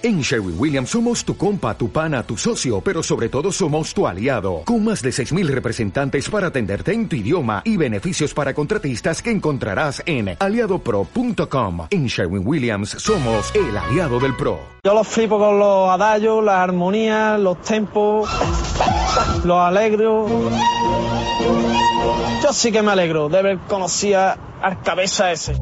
En Sherwin Williams somos tu compa, tu pana, tu socio, pero sobre todo somos tu aliado, con más de 6.000 representantes para atenderte en tu idioma y beneficios para contratistas que encontrarás en aliadopro.com. En Sherwin Williams somos el aliado del PRO. Yo los flipo con los adagio, las armonías, los tempos, los alegros. Yo sí que me alegro de haber conocido al cabeza ese.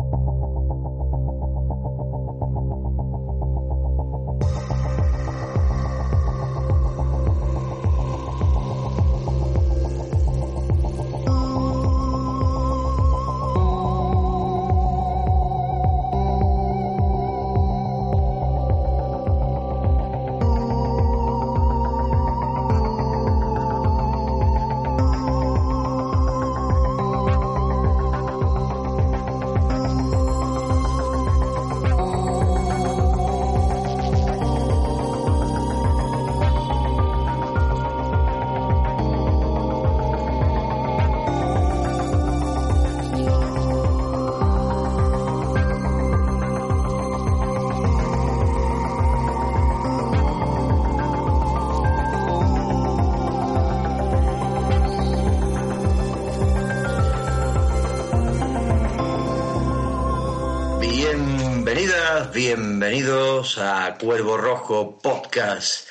A Rojo Podcast,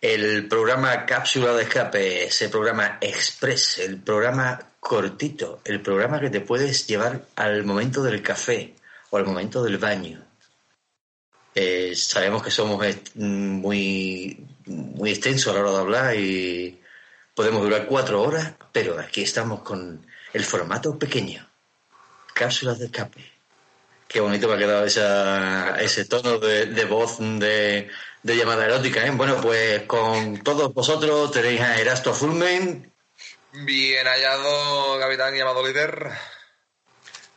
el programa Cápsula de Escape, ese programa express, el programa cortito, el programa que te puedes llevar al momento del café o al momento del baño. Eh, sabemos que somos muy, muy extensos a la hora de hablar y podemos durar cuatro horas, pero aquí estamos con el formato pequeño, cápsulas de escape. Qué bonito me ha quedado esa, ese tono de, voz de, llamada erótica. ¿eh? Bueno, pues con todos vosotros tenéis a Erasto Fulmen. Bien hallado, capitán llamado líder.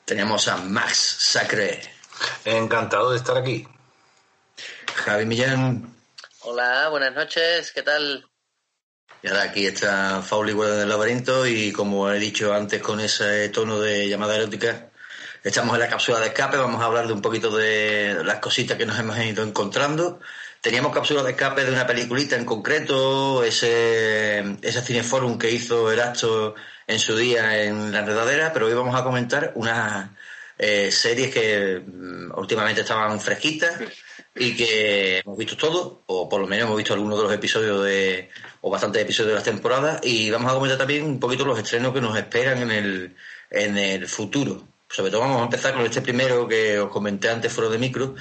Tenemos a Max Sacre. Encantado de estar aquí. Javi Millán. Hola, buenas noches, ¿qué tal? Y ahora aquí está Fauli del laberinto y como he dicho antes con ese tono de llamada erótica, Estamos en la cápsula de escape, vamos a hablar de un poquito de las cositas que nos hemos ido encontrando. Teníamos cápsula de escape de una peliculita en concreto, ese, ese cineforum que hizo Erasto en su día en La Enredadera, pero hoy vamos a comentar unas eh, series que mm, últimamente estaban fresquitas y que hemos visto todo, o por lo menos hemos visto algunos de los episodios de, o bastantes episodios de las temporadas, y vamos a comentar también un poquito los estrenos que nos esperan en el, en el futuro sobre todo vamos a empezar con este primero que os comenté antes fuera de micro,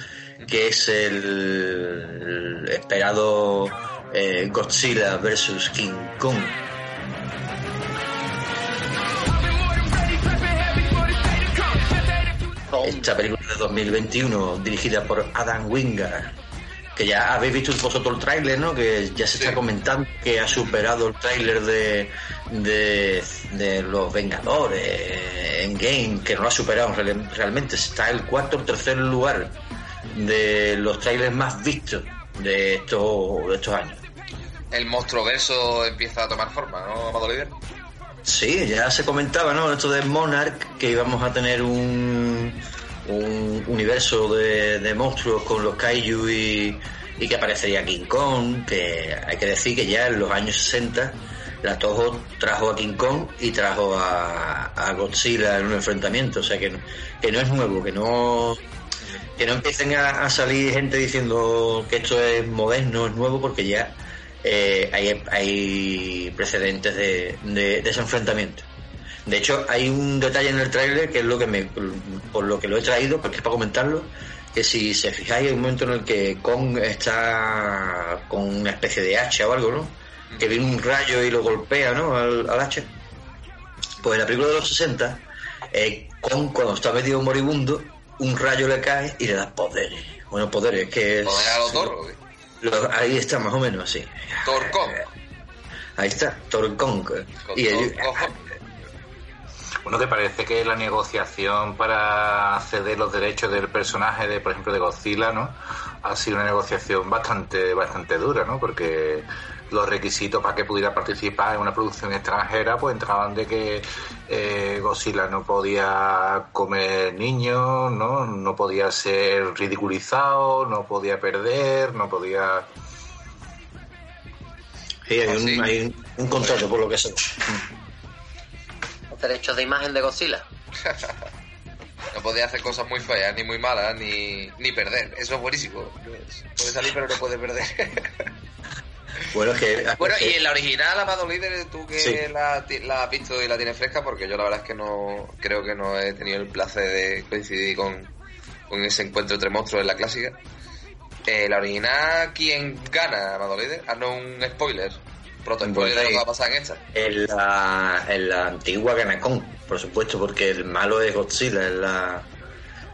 que es el, esperado eh, Godzilla vs. King Kong. Esta película de 2021, dirigida por Adam Wingard, que ya habéis visto vosotros el tráiler, ¿no? Que ya se está comentando que ha superado el tráiler de, de, los Vengadores en Game, que no lo ha superado realmente. Está el cuarto o tercer lugar de los trailers más vistos de estos, de estos años. El monstruo verso empieza a tomar forma, ¿no, Amado Líder? Sí, ya se comentaba, ¿no? Esto de Monarch, que íbamos a tener un un universo de, monstruos con los kaiju y, que aparecería King Kong, que hay que decir que ya en los años 60 la Toho trajo a King Kong y trajo a, Godzilla en un enfrentamiento, o sea que, que no es nuevo, que no que no empiecen a, salir gente diciendo que esto es moderno, es nuevo, porque ya eh, hay, hay precedentes de, de, de ese enfrentamiento. De hecho, hay un detalle en el tráiler que es lo que me, por lo que lo he traído, porque es para comentarlo, que si se fijáis hay un momento en el que Kong está con una especie de hacha o algo, ¿no? Que viene un rayo y lo golpea, ¿no? Al, hacha. Pues en la película de los 60, eh, Kong cuando está medio moribundo, un rayo le cae y le da poderes. Bueno, poderes que es... ¿Poder a ahí está, más o menos así. Torcon. Ahí está. Y el, bueno, ¿te parece que la negociación para ceder los derechos del personaje de, por ejemplo, de Godzilla, ¿no? Ha sido una negociación bastante, bastante dura, ¿no? Porque los requisitos para que pudiera participar en una producción extranjera pues entraban de que eh, Godzilla no podía comer niños, ¿no? no podía ser ridiculizado, no podía perder, no podía... Sí, hay, un, hay un, contrato por lo que sé. Derechos de imagen de Godzilla. no podía hacer cosas muy feas, ni muy malas, ni, ni perder. Eso es buenísimo. Puede salir pero no puede perder. Bueno, que, bueno, y en la original, Amado Líder, tú que la, has visto y la tienes fresca, porque yo la verdad es que no creo que no he tenido el placer de coincidir con, con ese encuentro entre monstruos en la clásica. Eh, la original, ¿quién gana, Amado Líder? Haznos un spoiler. Proto spoiler de lo que va a pasar en esta. En la, en la antigua gana Kong, por supuesto, porque el malo es Godzilla, en la,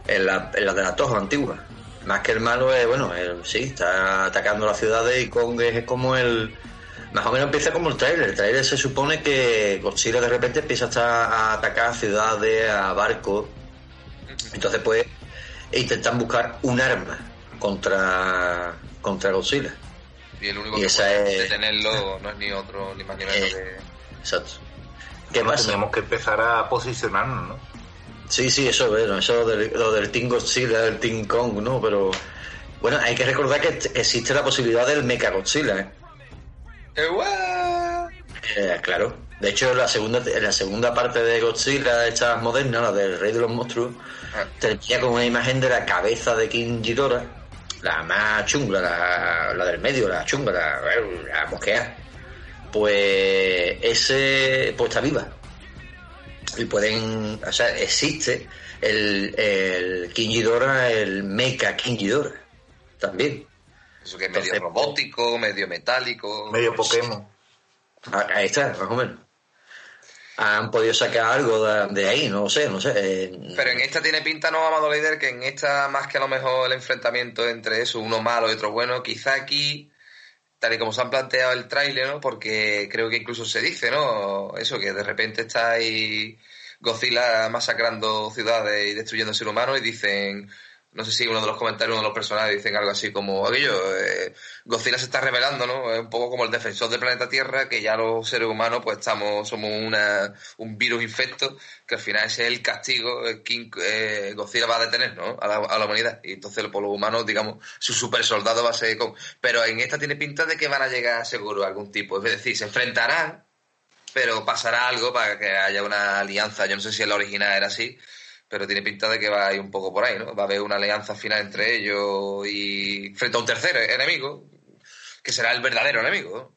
en la, en la de la Toho antigua más que el malo es, bueno, sí, está atacando las ciudades y Kong es como el... Más o menos empieza como el trailer. El trailer se supone que Godzilla de repente empieza a atacar ciudades, a barcos. Entonces pues intentan buscar un arma contra, contra Godzilla. Y el único que puede detenerlo no es ni otro, ni más ni menos eh, Exacto. ¿Qué? Tenemos que empezar a posicionarnos, ¿no? Sí, sí, eso, bueno, eso lo del, lo del Team Godzilla, del Team Kong, ¿no? Pero bueno, hay que recordar que existe la posibilidad del Mecha Godzilla, ¿eh? eh claro. De hecho, la segunda, la segunda parte de Godzilla, esta moderna, la del Rey de los Monstruos, ah. termina con una imagen de la cabeza de King Ghidorah, la más chunga, la, la del medio, la chunga, la, la mosquea. Pues ese, pues está viva y pueden, o sea, existe el, el Ghidorah, el Mecha Ghidorah, también. Eso que es medio robótico, medio metálico. Medio Pokémon. Ah, ahí está, más o menos. Han podido sacar algo de, ahí, no sé, no sé. Eh, Pero en esta tiene pinta, no, Amado Líder, que en esta, más que a lo mejor el enfrentamiento entre eso, uno malo y otro bueno, quizá aquí tal y como se han planteado el tráiler, ¿no? Porque creo que incluso se dice, ¿no? Eso, que de repente está ahí Godzilla masacrando ciudades y destruyendo ser humano y dicen, no sé si uno de los comentarios, uno de los personajes dicen algo así como aquello, eh, Godzilla se está revelando, ¿no? Es un poco como el defensor del planeta Tierra, que ya los seres humanos pues estamos, somos una, un virus infecto, que al final ese es el castigo que eh, Godzilla va a detener, ¿no? A la, a la humanidad. Y entonces por los humanos, digamos, su super soldado va a ser con... Pero en esta tiene pinta de que van a llegar seguro a algún tipo, es decir, se enfrentarán, pero pasará algo para que haya una alianza, yo no sé si en la original era así, pero tiene pinta de que va a ir un poco por ahí, ¿no? Va a haber una alianza final entre ellos y frente a un tercer enemigo, que será el verdadero enemigo.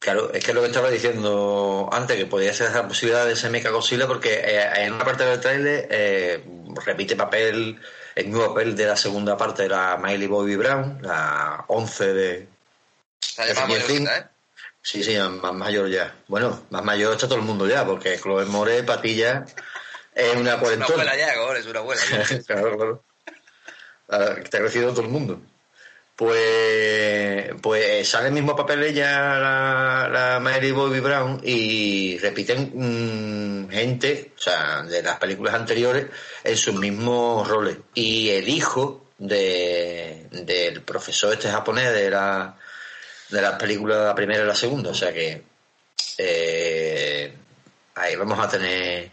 Claro, es que lo que estaba diciendo antes, que podría ser esa posibilidad de ese Mecha Godzilla, porque eh, en una parte del trailer eh, repite papel, el mismo papel de la segunda parte de la Miley Bobby Brown, la 11 de. Está ¿eh? Sí, sí, más mayor ya. Bueno, más mayor está todo el mundo ya, porque Chloe More, Patilla, es una cuarentona. Es una abuela ya, ahora es una abuela. claro, claro. Ah, está creciendo todo el mundo. Pues, pues sale el mismo papel ella, la, la Mary Bobby Brown, y repiten mm, gente, o sea, de las películas anteriores, en sus mismos roles. Y el hijo de, del profesor este japonés de la, de las películas, la primera y la segunda, o sea que eh, ahí vamos a tener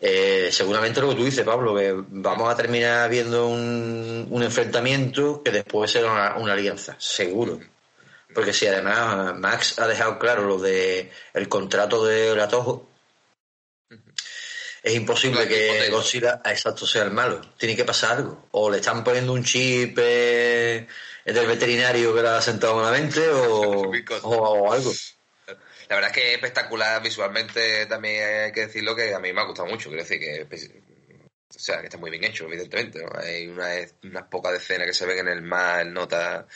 eh, seguramente lo que tú dices, Pablo, que vamos a terminar viendo un, un enfrentamiento que después será una, alianza, seguro. Porque si además Max ha dejado claro lo de el contrato de Latojo, es imposible que Godzilla exacto sea el malo. Tiene que pasar algo. O le están poniendo un chip eh, del veterinario que le ha sentado malamente o, o algo la verdad es que es espectacular visualmente, también hay que decirlo que a mí me ha gustado mucho, quiero decir que o sea, que está muy bien hecho, evidentemente. Hay unas pocas escenas que se ven en el mar, el nota.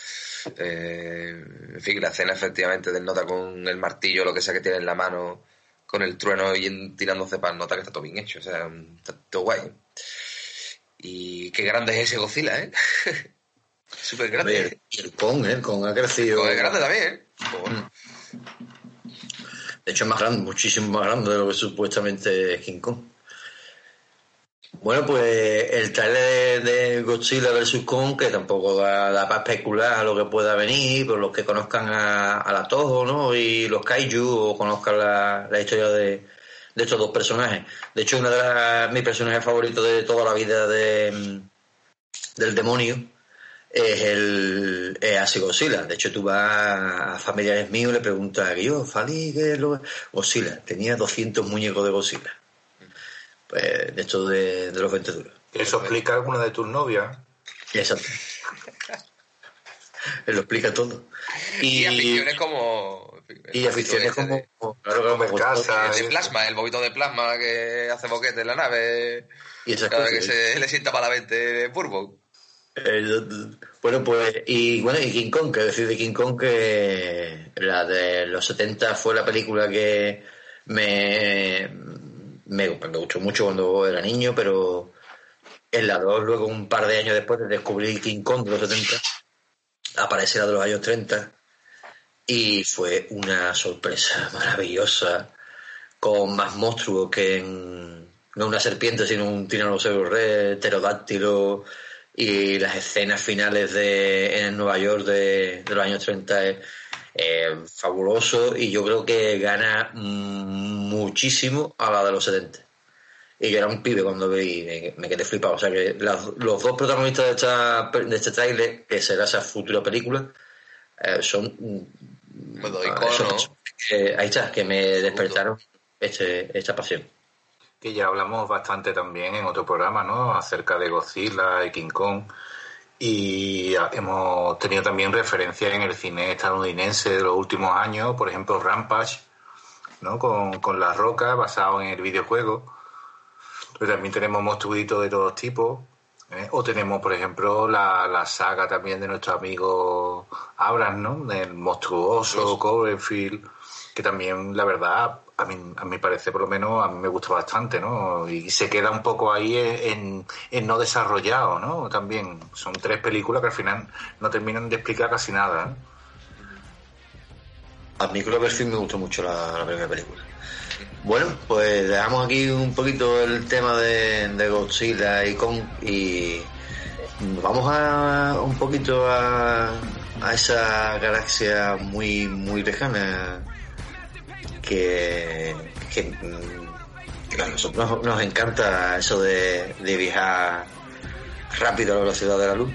Eh, en fin, la escena efectivamente del nota con el martillo, lo que sea que tiene en la mano, con el trueno y tirándose para el nota, que está todo bien hecho. O sea, está todo guay. Y qué grande es ese Godzilla, ¿eh? Súper grande. Y el Kong, ¿eh? El Kong ha crecido. es grande también, ¿eh? De hecho, es más grande, muchísimo más grande de lo que supuestamente es King Kong. Bueno, pues el trailer de, Godzilla vs. Kong, que tampoco da, para especular a lo que pueda venir, por los que conozcan a, la Toho, ¿no? Y los Kaiju, o conozcan la, historia de, estos dos personajes. De hecho, uno de mis personajes favoritos de toda la vida de, del demonio es el es así Godzilla. De hecho, tú vas a familiares míos y le preguntas, yo, Fali, ¿qué es lo Godzilla? Tenía 200 muñecos de Godzilla pues, de esto de, los 20 duros. ¿Eso explica alguna de tus novias? Exacto. Él lo explica todo. Y, aficiones como. Y aficiones como. claro, como casa. De, plasma, el bobito de plasma que hace boquete en la nave. Y cada vez que se le sienta para la mente de Burbo. Bueno, pues, y bueno, y King Kong, que decir de King Kong que la de los 70 fue la película que me, me, me gustó mucho cuando era niño, pero en la 2, luego un par de años después de descubrir King Kong de los 70, aparece la de los años 30 y fue una sorpresa maravillosa, con más monstruos que en, no una serpiente, sino un tiranosaurio rex, pterodáctilo, y las escenas finales de en Nueva York de, de los años 30 es eh, fabuloso y yo creo que gana muchísimo a la de los 70. Y yo era un pibe cuando vi, me, quedé flipado. O sea que los dos protagonistas de, esta, de este trailer, que será esa futura película, eh, son. Bueno, ahí está, que me despertaron este, esta pasión. Que ya hablamos bastante también en otro programa, ¿no? Acerca de Godzilla y King Kong y hemos tenido también referencias en el cine estadounidense de los últimos años, por ejemplo Rampage, ¿no? con, con La Roca, basado en el videojuego. Pero también tenemos monstruitos de todos tipos. ¿eh? O tenemos, por ejemplo, la, la, saga también de nuestro amigo Abrams, ¿no? Del monstruoso Cloverfield, que también, la verdad, a mí, a mi parece por lo menos, a mí me gusta bastante, ¿no? Y se queda un poco ahí en, no desarrollado, ¿no? También son tres películas que al final no terminan de explicar casi nada. ¿eh? A mí Cloverfield me gustó mucho la, primera película. Bueno, pues dejamos aquí un poquito el tema de, de Godzilla y con y vamos a un poquito a, a esa galaxia muy muy lejana que, mm, a nosotros nos encanta eso de, viajar rápido a la velocidad de la luz.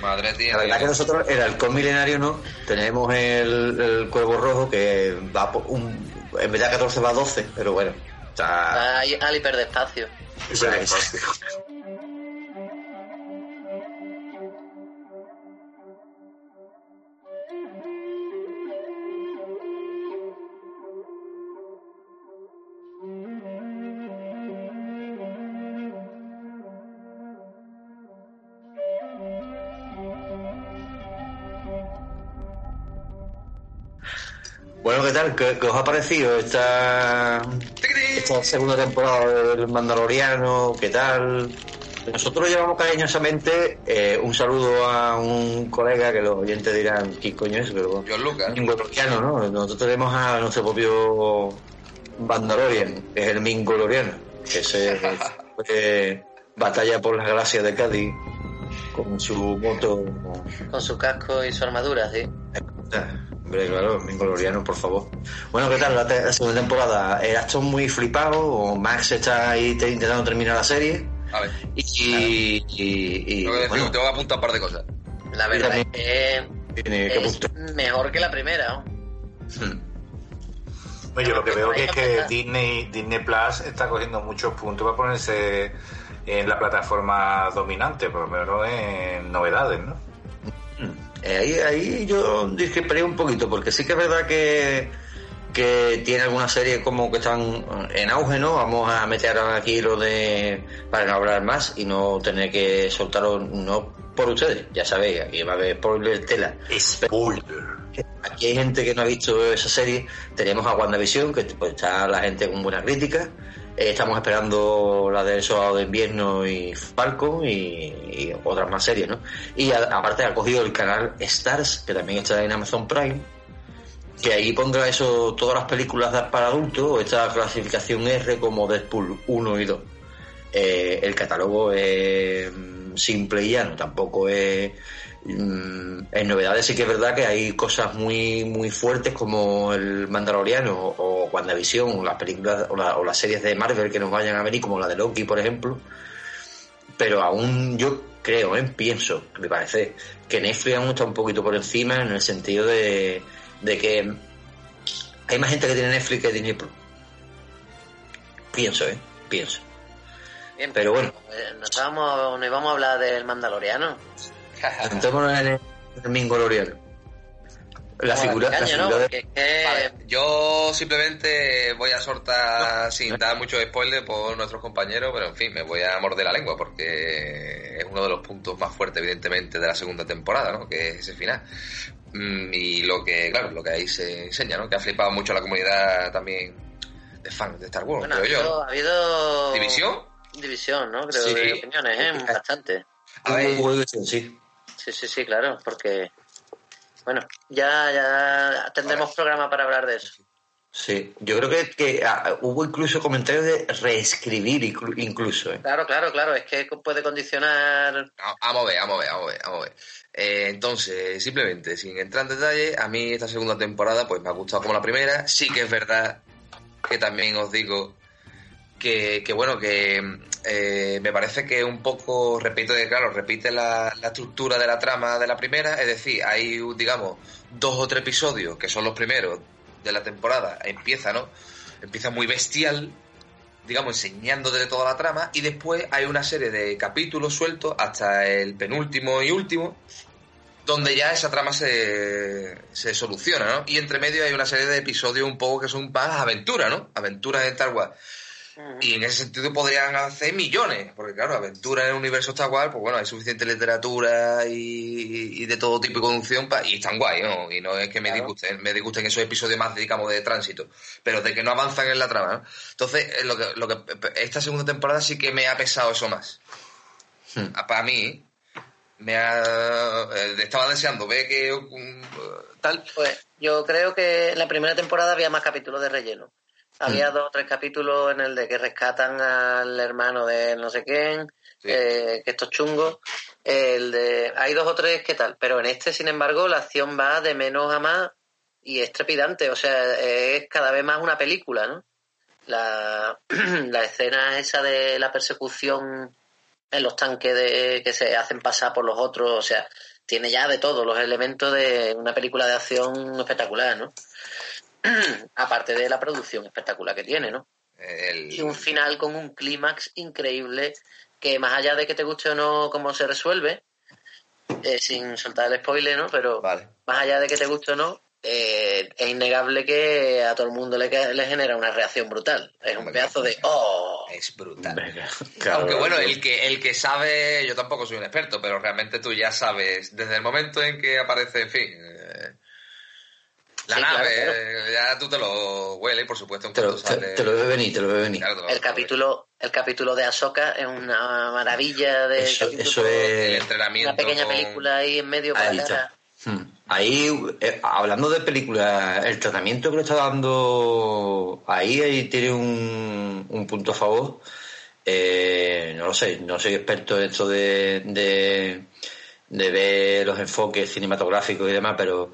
Madre tía. La verdad que nosotros, el halcón milenario no, tenemos el, cuervo rojo que va por un, en vez de 14 va a 12, pero bueno. Está... al hiperdespacio. Hiperdespacio. Bueno, ¿qué tal? ¿Qué, os ha parecido esta, esta segunda temporada del Mandaloriano? ¿Qué tal? Nosotros llevamos cariñosamente eh, un saludo a un colega que los oyentes dirán, ¿qué coño es? Pero, John Lucas. Mingoloriano, ¿no? Nosotros tenemos a nuestro propio Mandalorian, que es el Mingoloriano, que se eh, batalla por las gracias de Cádiz con su moto. Con su casco y su armadura, sí. Hombre, claro, Gloriano, por favor. Bueno, ¿qué tal la, segunda temporada? ¿Eras tú muy flipado o Max está ahí intentando terminar la serie? A ver. Y, y, bueno, te voy a apuntar un par de cosas. La verdad es que es mejor que la primera. ¿no? Hmm. Oye, lo que veo que es que Disney, Disney Plus está cogiendo muchos puntos para ponerse en la plataforma dominante, por lo menos en novedades, ¿no? Eh, ahí, ahí yo discreparía un poquito, porque sí que es verdad que, que tiene algunas series como que están en auge, ¿no? Vamos a meter aquí lo de. para no hablar más y no tener que soltarlo, no por ustedes, ya sabéis, aquí va a haber spoiler tela. Spoiler. Aquí hay gente que no ha visto esa serie. Tenemos a WandaVision, que pues, está la gente con buena crítica. Eh, estamos esperando la del Soldado de Invierno y Falcon y, otras más series, ¿no? Y aparte ha cogido el canal Stars, que también está en Amazon Prime, que ahí pondrá eso, todas las películas para adultos, esta clasificación R como Deadpool 1 y 2. Eh, el catálogo es mm, simple y llano, tampoco es en novedades sí que es verdad que hay cosas muy muy fuertes como el Mandaloriano o WandaVision o las películas o, las series de Marvel que nos vayan a venir como la de Loki por ejemplo. Pero aún yo creo, ¿eh? pienso, me parece que Netflix aún está un poquito por encima en el sentido de, que hay más gente que tiene Netflix que Disney Plus. Pienso, ¿eh? pienso. Pero bueno. eh, nos vamos, nos íbamos a hablar del Mandaloriano Sentémonos en el, en La figura, yo simplemente voy a soltar sin dar mucho spoiler por nuestros compañeros, pero en fin, me voy a morder la lengua porque es uno de los puntos más fuertes, evidentemente, de la segunda temporada, ¿no? Que es ese final. Mm, y lo que, claro, lo que ahí se enseña, ¿no? Que ha flipado mucho la comunidad también de fans de Star Wars, creo yo. Ha habido... ¿División? División, ¿no? Creo de opiniones, ¿eh? Bastante. A ver, sí. Sí, sí, sí, claro, porque bueno, ya, ya tendremos programa para hablar de eso. Sí, yo creo que, que ah, hubo incluso comentarios de reescribir incluso. ¿eh? Claro, claro, claro, es que puede condicionar... Vamos a ver, vamos a ver, vamos a ver. Vamos a ver. Eh, entonces, simplemente, sin entrar en detalle, a mí esta segunda temporada pues me ha gustado como la primera. Sí que es verdad que también os digo que, que bueno, que eh, me parece que un poco, repito, claro, repite la, estructura de la trama de la primera, es decir, hay, digamos, dos o tres episodios que son los primeros de la temporada, empieza, ¿no? Empieza muy bestial, digamos, enseñando de toda la trama, y después hay una serie de capítulos sueltos hasta el penúltimo y último, donde ya esa trama se, se soluciona, ¿no? Y entre medio hay una serie de episodios un poco que son más aventuras, ¿no? Aventuras de Star Wars y en ese sentido podrían hacer millones, porque claro, aventura en el universo está guay, pues bueno, hay suficiente literatura y, de todo tipo de conducción y están guay, ¿no? Y no es que me disgusten, me disgusten esos episodios más, digamos, de tránsito, pero de que no avanzan en la trama, ¿no? Entonces, eh, lo que, lo que, esta segunda temporada sí que me ha pesado eso más. Hmm. Para mí, me ha, eh, estaba deseando ver que um, tal. Pues yo creo que en la primera temporada había más capítulos de relleno. Había dos o tres capítulos en el de que rescatan al hermano de no sé quién, eh, que esto es chungo. El de, hay dos o tres que tal, pero en este, sin embargo, la acción va de menos a más y es trepidante, o sea, es cada vez más una película, ¿no? La, la escena esa de la persecución en los tanques de, que se hacen pasar por los otros, o sea, tiene ya de todo, los elementos de una película de acción espectacular, ¿no? aparte de la producción espectacular que tiene, ¿no? Y un final con un clímax increíble que más allá de que te guste o no cómo se resuelve, eh, sin soltar el spoiler, ¿no? Pero más allá de que te guste o no, eh, es innegable que a todo el mundo le, le genera una reacción brutal. Es un pedazo de ¡oh! Es brutal. Aunque bueno, el que, el que sabe, yo tampoco soy un experto, pero realmente tú ya sabes, desde el momento en que aparece, en fin, la nave, ya tú te lo hueles, por supuesto. Te lo, te, lo ve venir, te lo ve venir. el, capítulo, el capítulo de Ahsoka es una maravilla de eso, eso es el entrenamiento una pequeña película ahí en medio ahí, hmm. ahí eh, hablando de películas, el tratamiento que le está dando ahí, ahí tiene un, un punto a favor. Eh, no lo sé, no soy experto en esto de, de, de ver los enfoques cinematográficos y demás, pero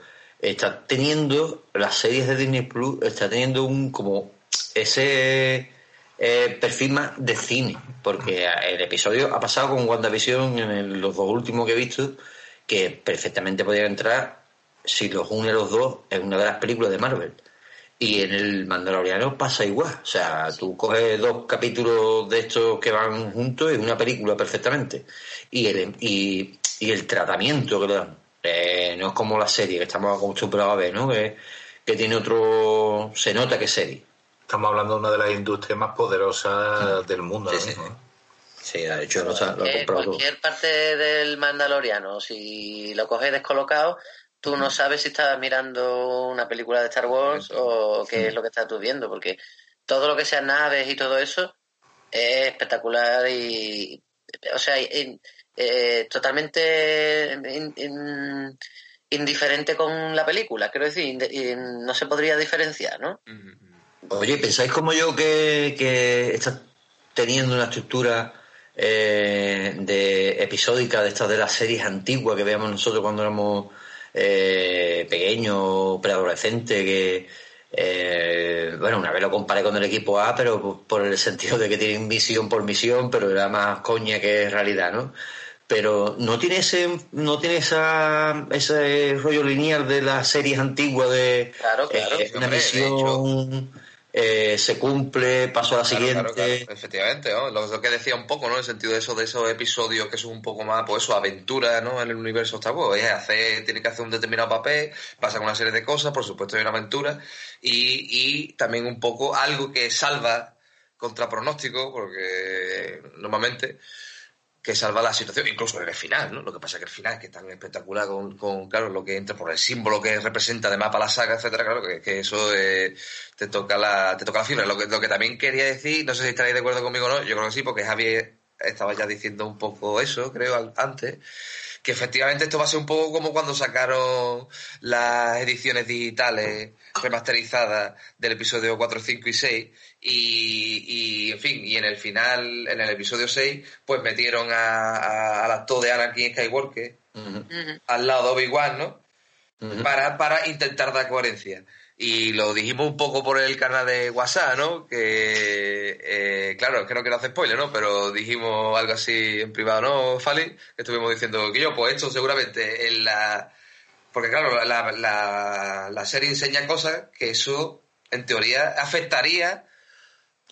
está teniendo, las series de Disney Plus, está teniendo un como ese eh, perfil más de cine, porque el episodio ha pasado con WandaVision en los dos últimos que he visto, que perfectamente podría entrar, si los une los dos, en una de las películas de Marvel. Y en el Mandaloriano pasa igual. O sea, tú coges dos capítulos de estos que van juntos y una película perfectamente. Y el, y, y el tratamiento que le dan eh, no es como la serie que estamos acostumbrados a ver, ¿no? Que, tiene otro. Se nota que es serie. Estamos hablando de una de las industrias más poderosas del mundo. Sí, sí. sí, de hecho, lo, lo he Cualquier parte del Mandaloriano, si lo coges descolocado, tú no sabes si estás mirando una película de Star Wars o qué es lo que estás tú viendo, porque todo lo que sea naves y todo eso es espectacular y. O sea, eh, totalmente indiferente con la película, quiero decir, no se podría diferenciar, ¿no? Oye, ¿pensáis como yo que, que esta teniendo una estructura eh, de episódica de estas de las series antiguas que veíamos nosotros cuando éramos eh, pequeños, preadolescentes, que eh, bueno, una vez lo comparé con el equipo A, pero por el sentido de que tienen misión por misión, pero era más coña que realidad, ¿no? Pero no tiene ese, no tiene esa, ese rollo lineal de las series antiguas de claro, claro, eh, una misión eh, se cumple, paso a la siguiente. Efectivamente, ¿no? Lo, que decía un poco, ¿no? En el sentido de eso, de esos episodios que son un poco más, pues eso, aventura, ¿no? En el universo Star Wars. tiene que hacer un determinado papel, pasa con una serie de cosas, por supuesto hay una aventura, y, y también un poco algo que salva contra pronóstico, porque normalmente que salva la situación, incluso en el final, ¿no? Lo que pasa es que el final es que es tan espectacular con, con, claro, lo que entra por el símbolo que representa además para la saga, etcétera, claro, que, que eso eh, te toca la, te toca la fibra. Lo que, lo que también quería decir, no sé si estaréis de acuerdo conmigo o no, yo creo que sí, porque Javier estaba ya diciendo un poco eso, creo, antes, que efectivamente esto va a ser un poco como cuando sacaron las ediciones digitales remasterizadas del episodio 4, 5 y 6 y, en fin, y en el final, en el episodio 6, pues metieron a, al actor de Anakin Skywalker al lado de Obi-Wan, ¿no? para, para intentar dar coherencia. Y lo dijimos un poco por el canal de WhatsApp, ¿no? Que, eh, claro, es que no quiero hacer spoiler, ¿no? Pero dijimos algo así en privado, ¿no, Fali? Que estuvimos diciendo que yo, pues esto seguramente en la... Porque claro, la, la, la serie enseña cosas que eso, en teoría, afectaría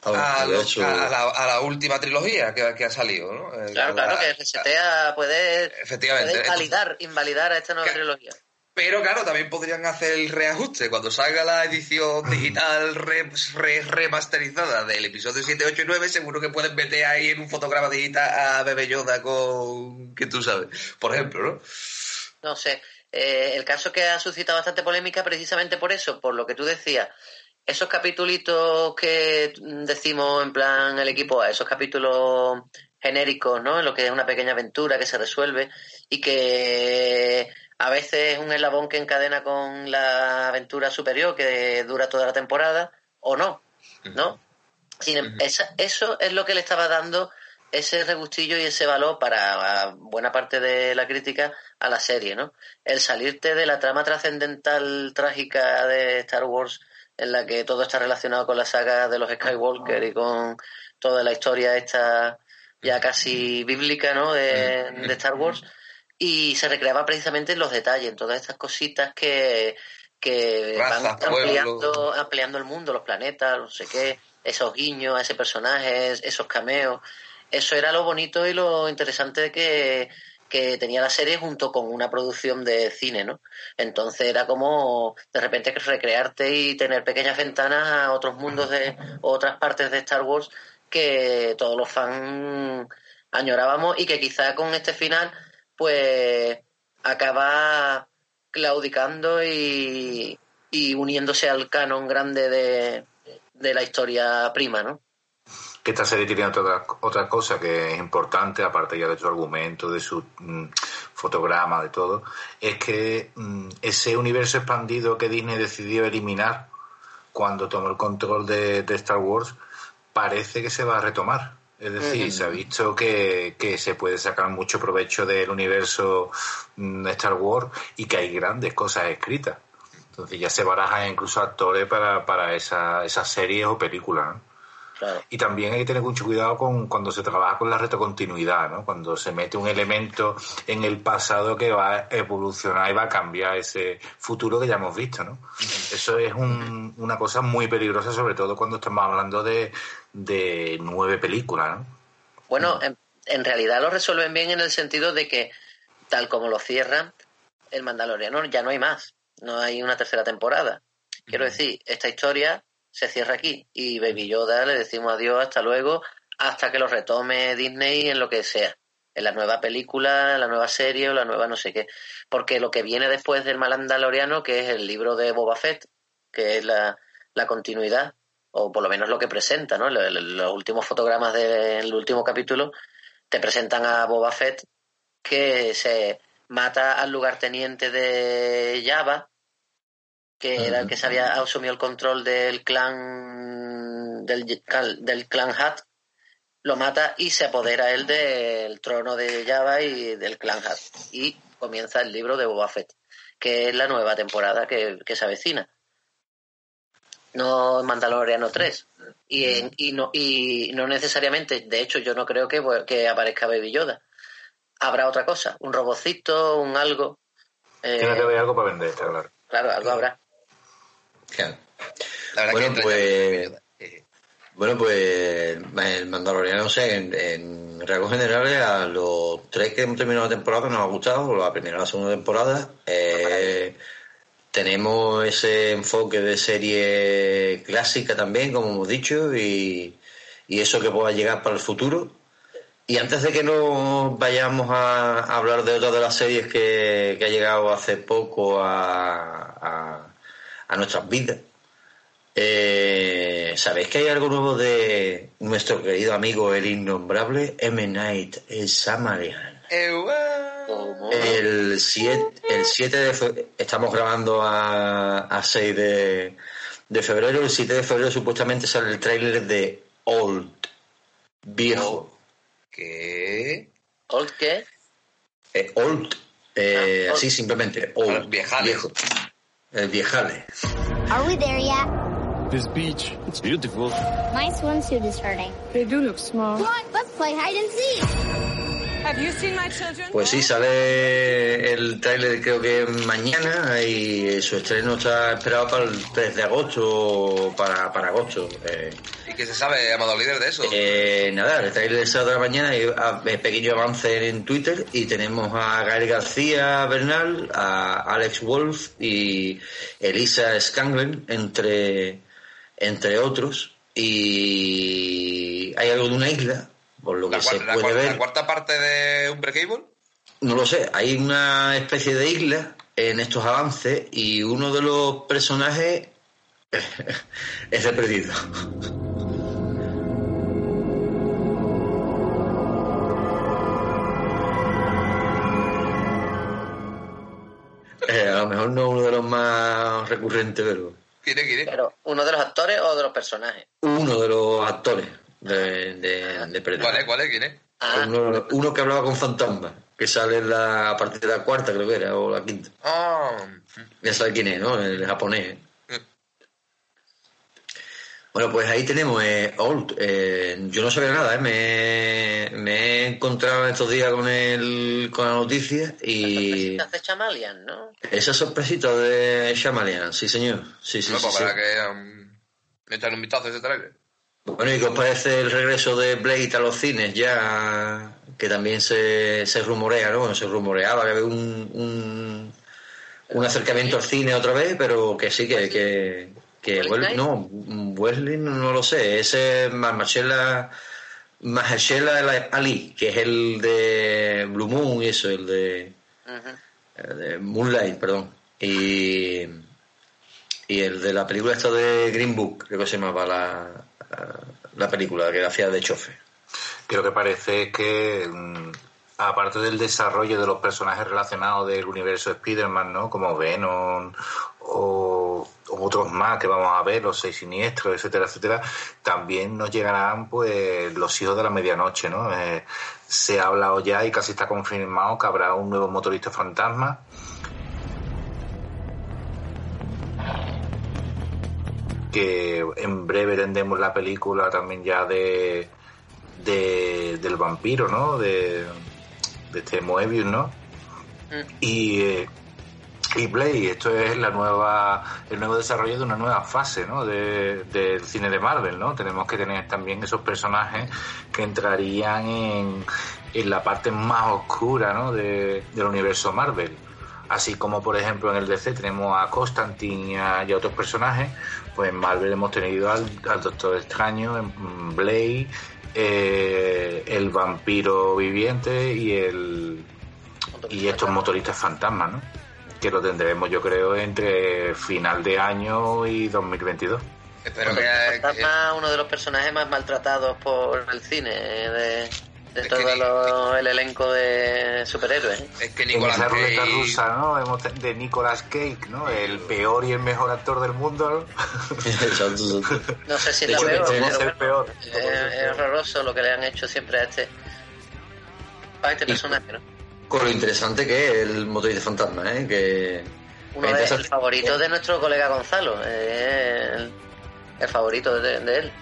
a, la, última trilogía que, ha salido, ¿no? Eh, claro, claro, que resetea, puede, Efectivamente. invalidar, invalidar a esta nueva trilogía. Pero claro, también podrían hacer el reajuste. Cuando salga la edición digital remasterizada del episodio 7, 8 y 9, seguro que pueden meter ahí en un fotograma digital a Bebe Yoda con... que tú sabes, por ejemplo, ¿no? No sé. Eh, el caso que ha suscitado bastante polémica precisamente por eso, por lo que tú decías. Esos capítulos que decimos en plan el equipo A, esos capítulos genéricos, ¿no? En lo que es una pequeña aventura que se resuelve y que a veces es un eslabón que encadena con la aventura superior que dura toda la temporada o no, ¿no? Em, eso es lo que le estaba dando ese regustillo y ese valor para buena parte de la crítica a la serie, ¿no? El salirte de la trama trascendental trágica de Star Wars en la que todo está relacionado con la saga de los Skywalker y con toda la historia esta ya casi bíblica, ¿no? de Star Wars y se recreaba precisamente en los detalles, en todas estas cositas que, que van ampliando, ampliando el mundo, los planetas, no sé qué, esos guiños a ese personaje, esos cameos. Eso era lo bonito y lo interesante que, que tenía la serie junto con una producción de cine, ¿no? Entonces era como de repente recrearte y tener pequeñas ventanas a otros mundos de otras partes de Star Wars que todos los fans añorábamos y que quizá con este final pues acaba claudicando y, uniéndose al canon grande de, la historia prima, ¿no? Que esta serie tiene otra, otra cosa que es importante, aparte ya de su argumento, de su mm, fotograma, de todo, es que mm, ese universo expandido que Disney decidió eliminar cuando tomó el control de Star Wars, parece que se va a retomar. Es decir, se ha visto que, se puede sacar mucho provecho del universo mm, Star Wars y que hay grandes cosas escritas. Entonces ya se barajan incluso actores para, para esa, esas series o películas. Y también hay que tener mucho cuidado con cuando se trabaja con la retrocontinuidad, ¿no? Cuando se mete un elemento en el pasado que va a evolucionar y va a cambiar ese futuro que ya hemos visto, ¿no? Eso es una cosa muy peligrosa, sobre todo cuando estamos hablando de, nueve películas, ¿no? Bueno, en, realidad lo resuelven bien en el sentido de que, tal como lo cierran, el Mandaloriano ya no hay más, no hay una tercera temporada. Quiero decir, esta historia se cierra aquí. Y Baby Yoda le decimos adiós, hasta luego, hasta que lo retome Disney en lo que sea. En la nueva película, en la nueva serie o la nueva no sé qué. Porque lo que viene después del Malandaloriano, que es el libro de Boba Fett, que es la, continuidad, o por lo menos lo que presenta, ¿no? Los, últimos fotogramas del último capítulo te presentan a Boba Fett que se mata al lugarteniente de Java que era el que se había asumido el control del clan del, del clan Hat lo mata y se apodera él del trono de Java y del clan Hat. Y comienza el libro de Boba Fett, que es la nueva temporada que, se avecina. No Mandaloriano 3. Y, y, no, y no necesariamente, de hecho, yo no creo que, que aparezca Baby Yoda. Habrá otra cosa, un robocito, un algo. Tiene que haber algo para vender, está claro. Claro, algo habrá. La verdad bueno, que pues, bueno, pues el Mandaloriano, no sé, en, en rasgos generales, a los tres que hemos terminado la temporada nos ha gustado, la primera y la segunda temporada. Eh, tenemos ese enfoque de serie clásica también, como hemos dicho, y, eso que pueda llegar para el futuro. Y antes de que nos vayamos a, hablar de otra de las series que, ha llegado hace poco a, a nuestras vidas, eh, ¿Sabéis que hay algo nuevo de nuestro querido amigo el innombrable M. Night Shyamalan? El 7, el 7 de estamos grabando a, a 6 de, de, febrero, el 7 de febrero supuestamente sale el tráiler de Old, viejo. ¿Qué? ¿Old qué? Eh, old, eh, ah, así simplemente, old, viejo. El viejale. Are we there yet? This beach, it's beautiful. My swimsuit is hurting. They do look small. Come on, let's play hide and seek. Pues sí, sale el tráiler creo que mañana y su estreno está esperado para el 3 de agosto, para, para agosto. Eh. ¿Y qué se sabe, Amado Líder, de eso? Eh, nada, el tráiler de la mañana y pequeño avance en Twitter y tenemos a Gael García Bernal, a Alex Wolf y Elisa Scanglin entre entre otros, y hay algo de una isla, por lo que se puede ver. ¿La cuarta parte de Unbreakable? No lo sé, hay una especie de isla en estos avances y uno de los personajes es el perdido. Eh, a lo mejor no uno de los más recurrentes, pero ¿Quién es, quién Pero, ¿uno de los actores o de los personajes? Uno de los actores de, de, ¿Cuál es? ¿Cuál es? ¿Quién es? Ah. Uno, que hablaba con fantasmas, que sale la, a partir de la cuarta, creo que era, o la quinta. Ah. Ya sabe quién es, ¿no? El japonés. Bueno, pues ahí tenemos eh, Old. Eh, yo no sabía nada, ¿eh? me, he encontrado estos días con el, con la noticia y. Esa de Chamalian, ¿no? Esa sorpresita de Chamalian, sí, señor. Sí, sí, no, sí. Pues para que um, me echan un vistazo a ese trailer. Bueno, ¿y qué os parece el regreso de Blade a los cines ya? Que también se, se rumorea, ¿no? Bueno, se rumoreaba que había un, un, un acercamiento al cine otra vez, pero que sí, que, que que no, Wesley no, lo sé, ese es Mahershala, Ali, que es el de Blue Moon y eso, el de, Moonlight, perdón. Y, y el de la película esta de Green Book, creo que se llamaba la, la película que hacía de chofe. Creo que parece que mm, aparte del desarrollo de los personajes relacionados del universo Spider-Man, ¿no? Como Venom o, otros más que vamos a ver, los seis siniestros, etcétera, etcétera, también nos llegarán pues los hijos de la medianoche, ¿no? Eh, se ha hablado ya y casi está confirmado que habrá un nuevo motorista fantasma. Que en breve tendremos la película también ya de, de del vampiro, ¿no? De, de este Moebius, ¿no? Mm. Y, eh, y Play, esto es la nueva, el nuevo desarrollo de una nueva fase, ¿no? De, del cine de Marvel, ¿no? Tenemos que tener también esos personajes que entrarían en, en la parte más oscura, ¿no? De, del universo Marvel. Así como, por ejemplo, en el DC tenemos a Constantine y a, otros personajes, pues en Marvel hemos tenido al, al Doctor Extraño, en Blade, eh, el vampiro viviente y el y estos motoristas fantasmas, ¿no? Que lo tendremos, yo creo, entre final de año y 2022. Espero que, fantasma, uno de los personajes más maltratados por el cine de, de todo lo- el elenco de superhéroes. ¿eh? Es que En Nicolas esa ruleta Cage... rusa, ¿no? De Nicolas Cage, ¿no? El peor y el mejor actor del mundo, ¿no? Sé si De es la peor, este no pero es el bueno, peor. es, es horroroso lo que le han hecho siempre a este, a este personaje, ¿no? Con lo interesante que es el motorista fantasma, ¿eh? Que Uno es de el favorito de nuestro colega Gonzalo, eh, el, el favorito de, de él.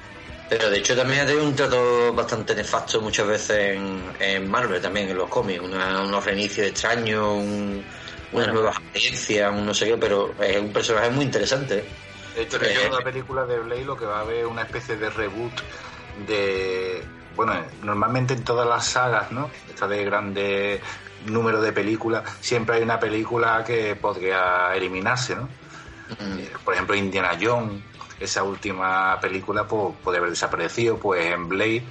Pero de hecho también ha tenido un trato bastante nefasto muchas veces en, en Marvel también, en los cómics. Una- unos reinicios extraños, un, unas Bueno. nuevas agencias, un no sé qué, pero es un personaje muy interesante. De hecho, Eh, en la película de Blade lo que va a haber una especie de reboot de... Bueno, normalmente en todas las sagas, ¿no? Esta de grande número de películas, siempre hay una película que podría eliminarse, ¿no? Eh, Por ejemplo, Indiana Jones, esa última película pues, puede haber desaparecido, pues en Blade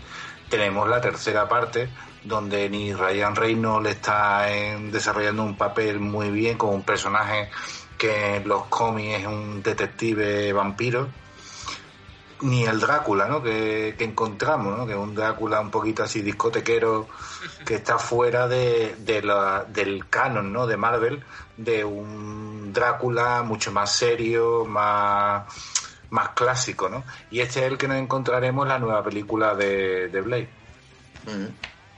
tenemos la tercera parte donde ni Ryan Reynolds le está desarrollando un papel muy bien con un personaje que en los cómics es un detective vampiro ni el Drácula ¿no? que, que encontramos ¿no? que es un Drácula un poquito así discotequero que está fuera de, de la- del canon ¿no? de Marvel de un Drácula mucho más serio más más clásico ¿no? y este es el que nos encontraremos en la nueva película de, de Blade Mm.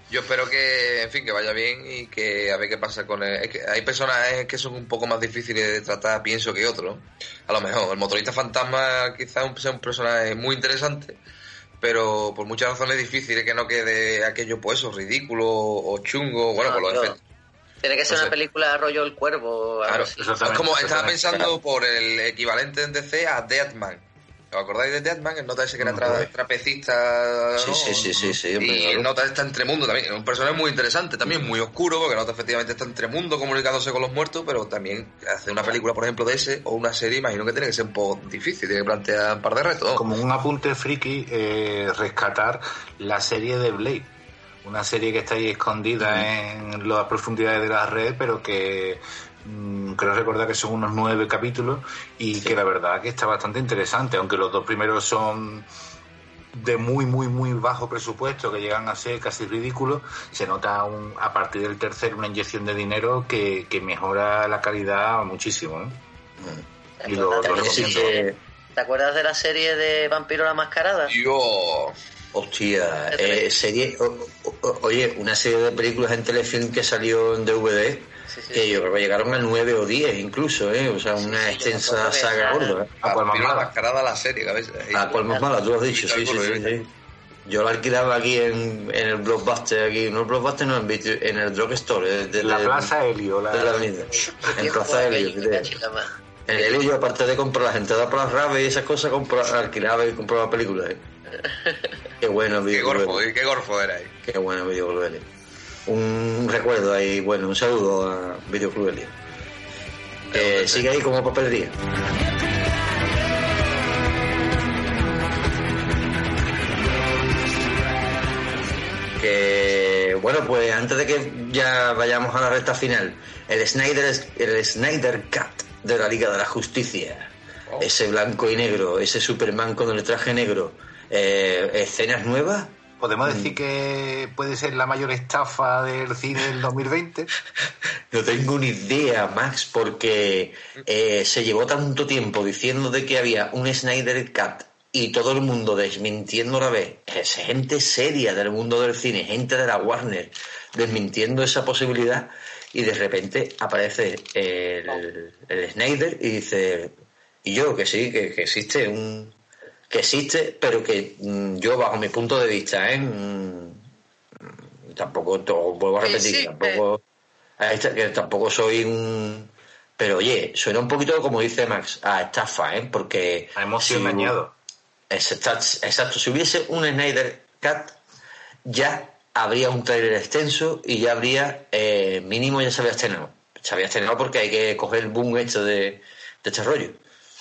Yo espero que, en fin, que vaya bien y que a ver qué pasa con él. Es que hay personajes que son un poco más difíciles de tratar, pienso, que otros. A lo mejor el motorista fantasma quizás sea un personaje muy interesante, pero por muchas razones difíciles que no quede aquello, pues eso, ridículo o chungo, bueno, No, por los tío. efectos. Tiene que ser No sé. una película rollo El Cuervo. Claro, así. es como estaba pensando por el equivalente en DC a Deadman. ¿Os acordáis de Deadman? El nota ese que era tra- trapecista. Sí, ¿no? sí, sí, sí, sí, Y el nota está entre mundo también. Un personaje muy interesante, también muy oscuro, porque nota efectivamente está entre mundo comunicándose con los muertos, pero también hacer una película, por ejemplo, de ese o una serie, imagino que tiene que ser un poco difícil, tiene que plantear un par de retos. como un apunte friki eh, rescatar la serie de Blade una serie que está ahí escondida en las profundidades de la red pero que mm, creo recordar que son unos nueve capítulos y que la verdad que está bastante interesante aunque los dos primeros son de muy muy muy bajo presupuesto que llegan a ser casi ridículos se nota un- a partir del tercer una inyección de dinero que, que mejora la calidad muchísimo ¿no? y lo, lo ¿Te acuerdas de la serie de Vampiro la Mascarada? Yo. Hostia, eh, serie, o- o- oye, una serie de películas en telefilm que salió en DVD, Sí, sí. que yo creo que llegaron a 9 o 10 incluso, ¿eh? O sea, una extensa saga gorda. ¿eh? ¿A cuál más la mala? mascarada la serie, a veces. ¿A cuál más mala? Tú lo has dicho, sí, sí, sí, sí. Yo la alquilaba aquí en, en el Blockbuster, aquí, no el Blockbuster, no, en, en el Drugstore, eh, de, la de- plaza Helio la, de la avenida. En Plaza Helio. en la Helio, yo, aparte de comprar las entradas para las raves y esas cosas, compraba, alquilaba y compraba películas. ¿eh? Qué bueno, Qué gorfo. ¿eh? qué gorfo era ahí. Qué bueno, Video Cruel. Un recuerdo ahí, bueno, un saludo a Video Cruel. Que sigue ahí como papelería. Que bueno, pues antes de que ya vayamos a la recta final, el Snyder, el Snyder Cut de la Liga de la Justicia, ese blanco y negro, ese Superman con el traje negro, eh, escenas nuevas, ¿Podemos decir que puede ser la mayor estafa del cine del 2020? No tengo ni idea, Max, porque eh, se llevó tanto tiempo diciendo de que había un Snyder Cut y todo el mundo desmintiendo a la vez. Es gente seria del mundo del cine, gente de la Warner, desmintiendo esa posibilidad y de repente aparece el, el Snyder y dice, y yo que sí, que, que existe un... que existe, pero que mm, yo bajo mi punto de vista, ¿eh? Mm, tampoco, to- vuelvo a repetir, tampoco a esta- que tampoco soy un pero oye suena un poquito como dice Max a estafa ¿eh? porque Hemos si- sido engañados. exacto si hubiese un Snyder Cut ya habría un trailer extenso y ya habría eh, mínimo ya se había estrenado se había estrenado porque hay que coger el boom hecho de, de este rollo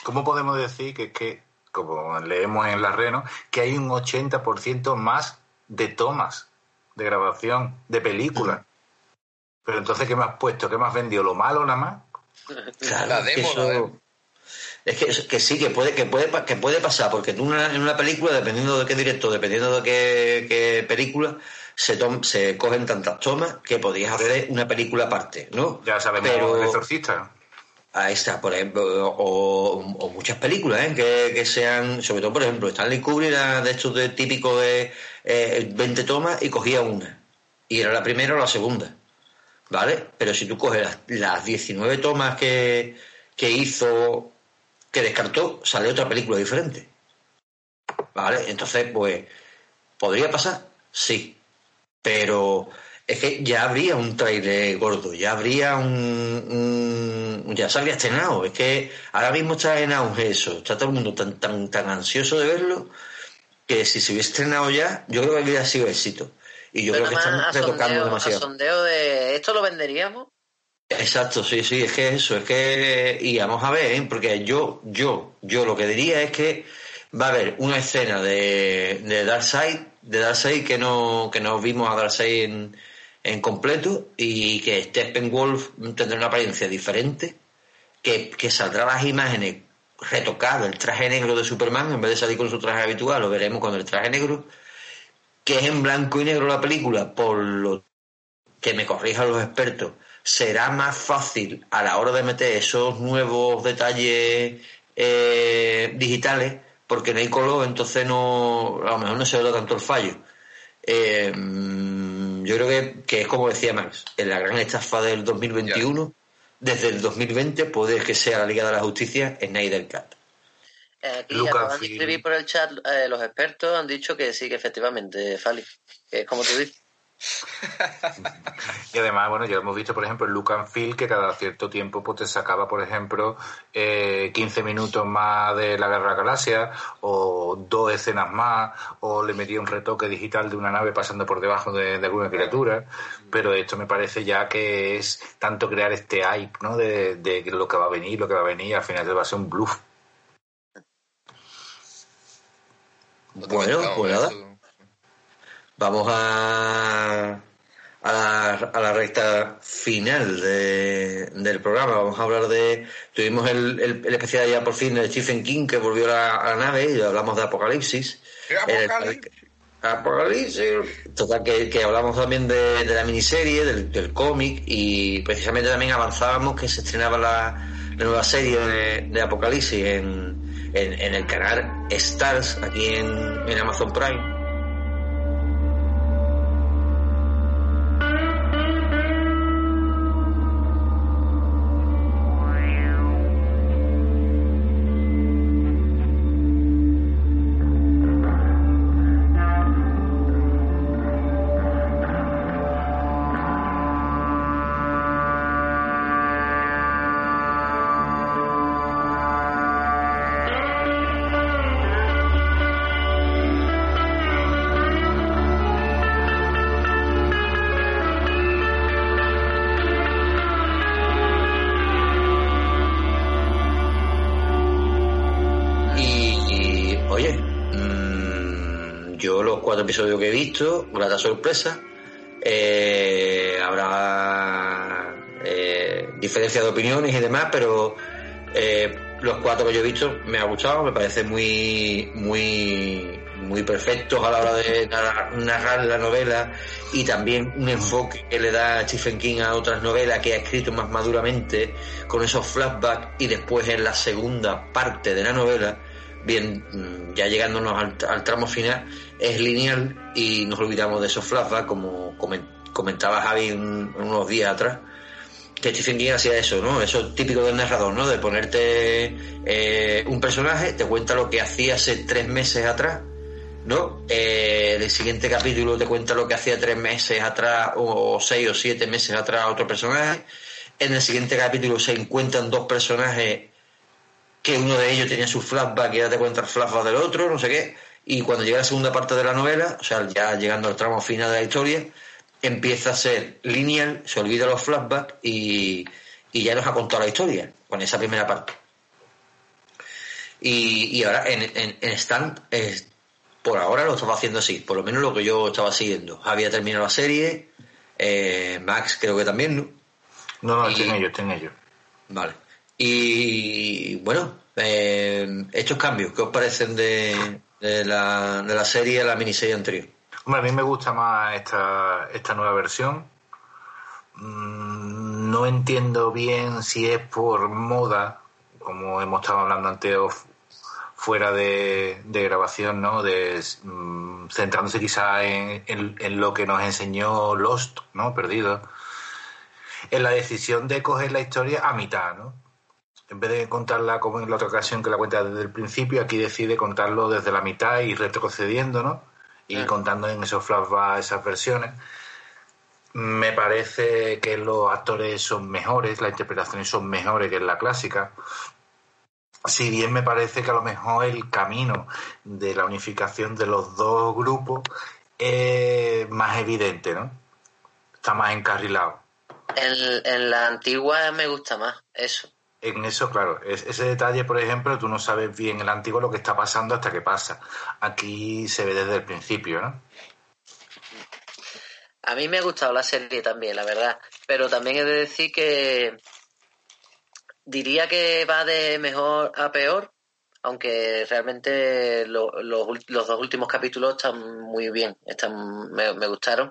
¿Cómo podemos decir que, que como leemos en la red, ¿no? que hay un 80% más de tomas de grabación de películas? Pero entonces, ¿qué me has puesto? ¿Qué me has vendido? ¿Lo malo nada más? Claro, La es que demo, eso- la demo. Es que, sí, que puede, que puede, que puede pasar, porque tú una- en una película, dependiendo de qué directo, dependiendo de qué, qué película, se, tom- se cogen tantas tomas que podías hacer una película aparte, ¿no? Ya sabemos Pero- el exorcista. Ahí está, por ejemplo, o, muchas películas, ¿eh? que, que sean, sobre todo, por ejemplo, Stanley Kubrick era de estos de típicos de eh, 20 tomas y cogía una. Y era la primera o la segunda, ¿vale? Pero si tú coges las, las 19 tomas que, que hizo, que descartó, sale otra película diferente. ¿Vale? Entonces, pues, ¿podría pasar? Sí. Pero es que ya habría un trailer gordo, ya habría un, un- ya se habría estrenado. Es que ahora mismo está en auge eso, está todo el mundo tan, tan, tan ansioso de verlo que si se hubiese estrenado ya, yo creo que habría sido éxito. Y yo Pero creo que a retocando a demasiado. sondeo de esto lo venderíamos. Exacto, sí, sí, es que eso, es que, y vamos a ver, ¿eh? porque yo, yo, yo lo que diría es que va a haber una escena de, de Darkseid, de Darkseid que no, que no vimos a Darkseid en, en completo y que Steppenwolf tendrá una apariencia diferente, que, que saldrá las imágenes retocado, el traje negro de Superman, en vez de salir con su traje habitual, lo veremos con el traje negro, que es en blanco y negro la película, por lo que me corrijan los expertos, será más fácil a la hora de meter esos nuevos detalles eh, digitales, porque no hay color, entonces no, a lo mejor no se ve tanto el fallo. Eh, mm, yo creo que, que es como decía Max, en la gran estafa del 2021, desde el 2020 puede que sea la Liga de la Justicia Snyder Cut. Eh, Aquí Lucas acaban de escribir por el chat, eh, los expertos han dicho que sí, que efectivamente, Fali, que es como tú dices. Y además, bueno, ya hemos visto, por ejemplo, en Look and Feel que cada cierto tiempo pues, te sacaba, por ejemplo, eh, 15 minutos más de la Guerra Galaxia, o dos escenas más, o le metía un retoque digital de una nave pasando por debajo de, de alguna criatura. Pero esto me parece ya que es tanto crear este hype, ¿no? De, de lo que va a venir, lo que va a venir, al final va a ser un bluff. Bueno, pues nada. Vamos a, a, la, a la recta final de- del programa. Vamos a hablar de. Tuvimos el, el, el especial ya por fin de Stephen King que volvió a la, a la nave y hablamos de Apocalipsis. Apocalipsis. El- Apocalipsis. Total, que, que hablamos también de, de la miniserie, del, del cómic y precisamente también avanzábamos que se estrenaba la, la nueva serie de, de Apocalipsis en, en, en el canal Stars aquí en, en Amazon Prime. Grata sorpresa, eh, habrá eh, diferencias de opiniones y demás, pero eh, los cuatro que yo he visto me ha gustado, me parece muy, muy, muy perfectos a la hora de narrar, narrar la novela y también un enfoque que le da Stephen King a otras novelas que ha escrito más maduramente con esos flashbacks y después en la segunda parte de la novela bien mm, ya llegándonos al, al tramo final es lineal y nos olvidamos de esos flashbacks como comen- comentaba Javi un- unos días atrás que Stephen King hacía eso, ¿no? Eso típico del narrador, ¿no? De ponerte eh, un personaje, te cuenta lo que hacía hace tres meses atrás, ¿no? Eh, el siguiente capítulo te cuenta lo que hacía tres meses atrás o, o seis o siete meses atrás otro personaje. En el siguiente capítulo se encuentran dos personajes que uno de ellos tenía su flashback y ya te cuenta el flashback del otro, no sé qué. Y cuando llega la segunda parte de la novela, o sea, ya llegando al tramo final de la historia, empieza a ser lineal, se olvida los flashbacks y, y ya nos ha contado la historia con esa primera parte. Y, y ahora en, en, en Stand, eh, por ahora lo estaba haciendo así, por lo menos lo que yo estaba siguiendo. Había terminado la serie, eh, Max creo que también, ¿no? No, no, Y- estoy en ello, estoy en ello. Vale. Y bueno, eh, estos cambios, ¿qué os parecen de, de, la, de la serie la miniserie anterior? Hombre, a mí me gusta más esta, esta nueva versión. Mm, No entiendo bien si es por moda, como hemos estado hablando antes fuera de, de grabación, ¿no? De, mm, centrándose quizá en, en- en lo que nos enseñó Lost, ¿no? Perdido. En la decisión de coger la historia a mitad, ¿no? En vez de contarla como en la otra ocasión que la cuenta desde el principio, aquí decide contarlo desde la mitad y retrocediendo, ¿no? Y contando en esos flashbacks esas versiones. Me parece que los actores son mejores, las interpretaciones son mejores que en la clásica. Si bien me parece que a lo mejor el camino de la unificación de los dos grupos es más evidente, ¿no? Está más encarrilado. En, en la antigua me gusta más eso. En eso, claro, es- ese detalle, por ejemplo, tú no sabes bien en el antiguo lo que está pasando hasta que pasa. Aquí se ve desde el principio, ¿no? A mí me ha gustado la serie también, la verdad. Pero también he de decir que diría que va de mejor a peor, aunque realmente los dos últimos capítulos están muy bien, están, me, me gustaron.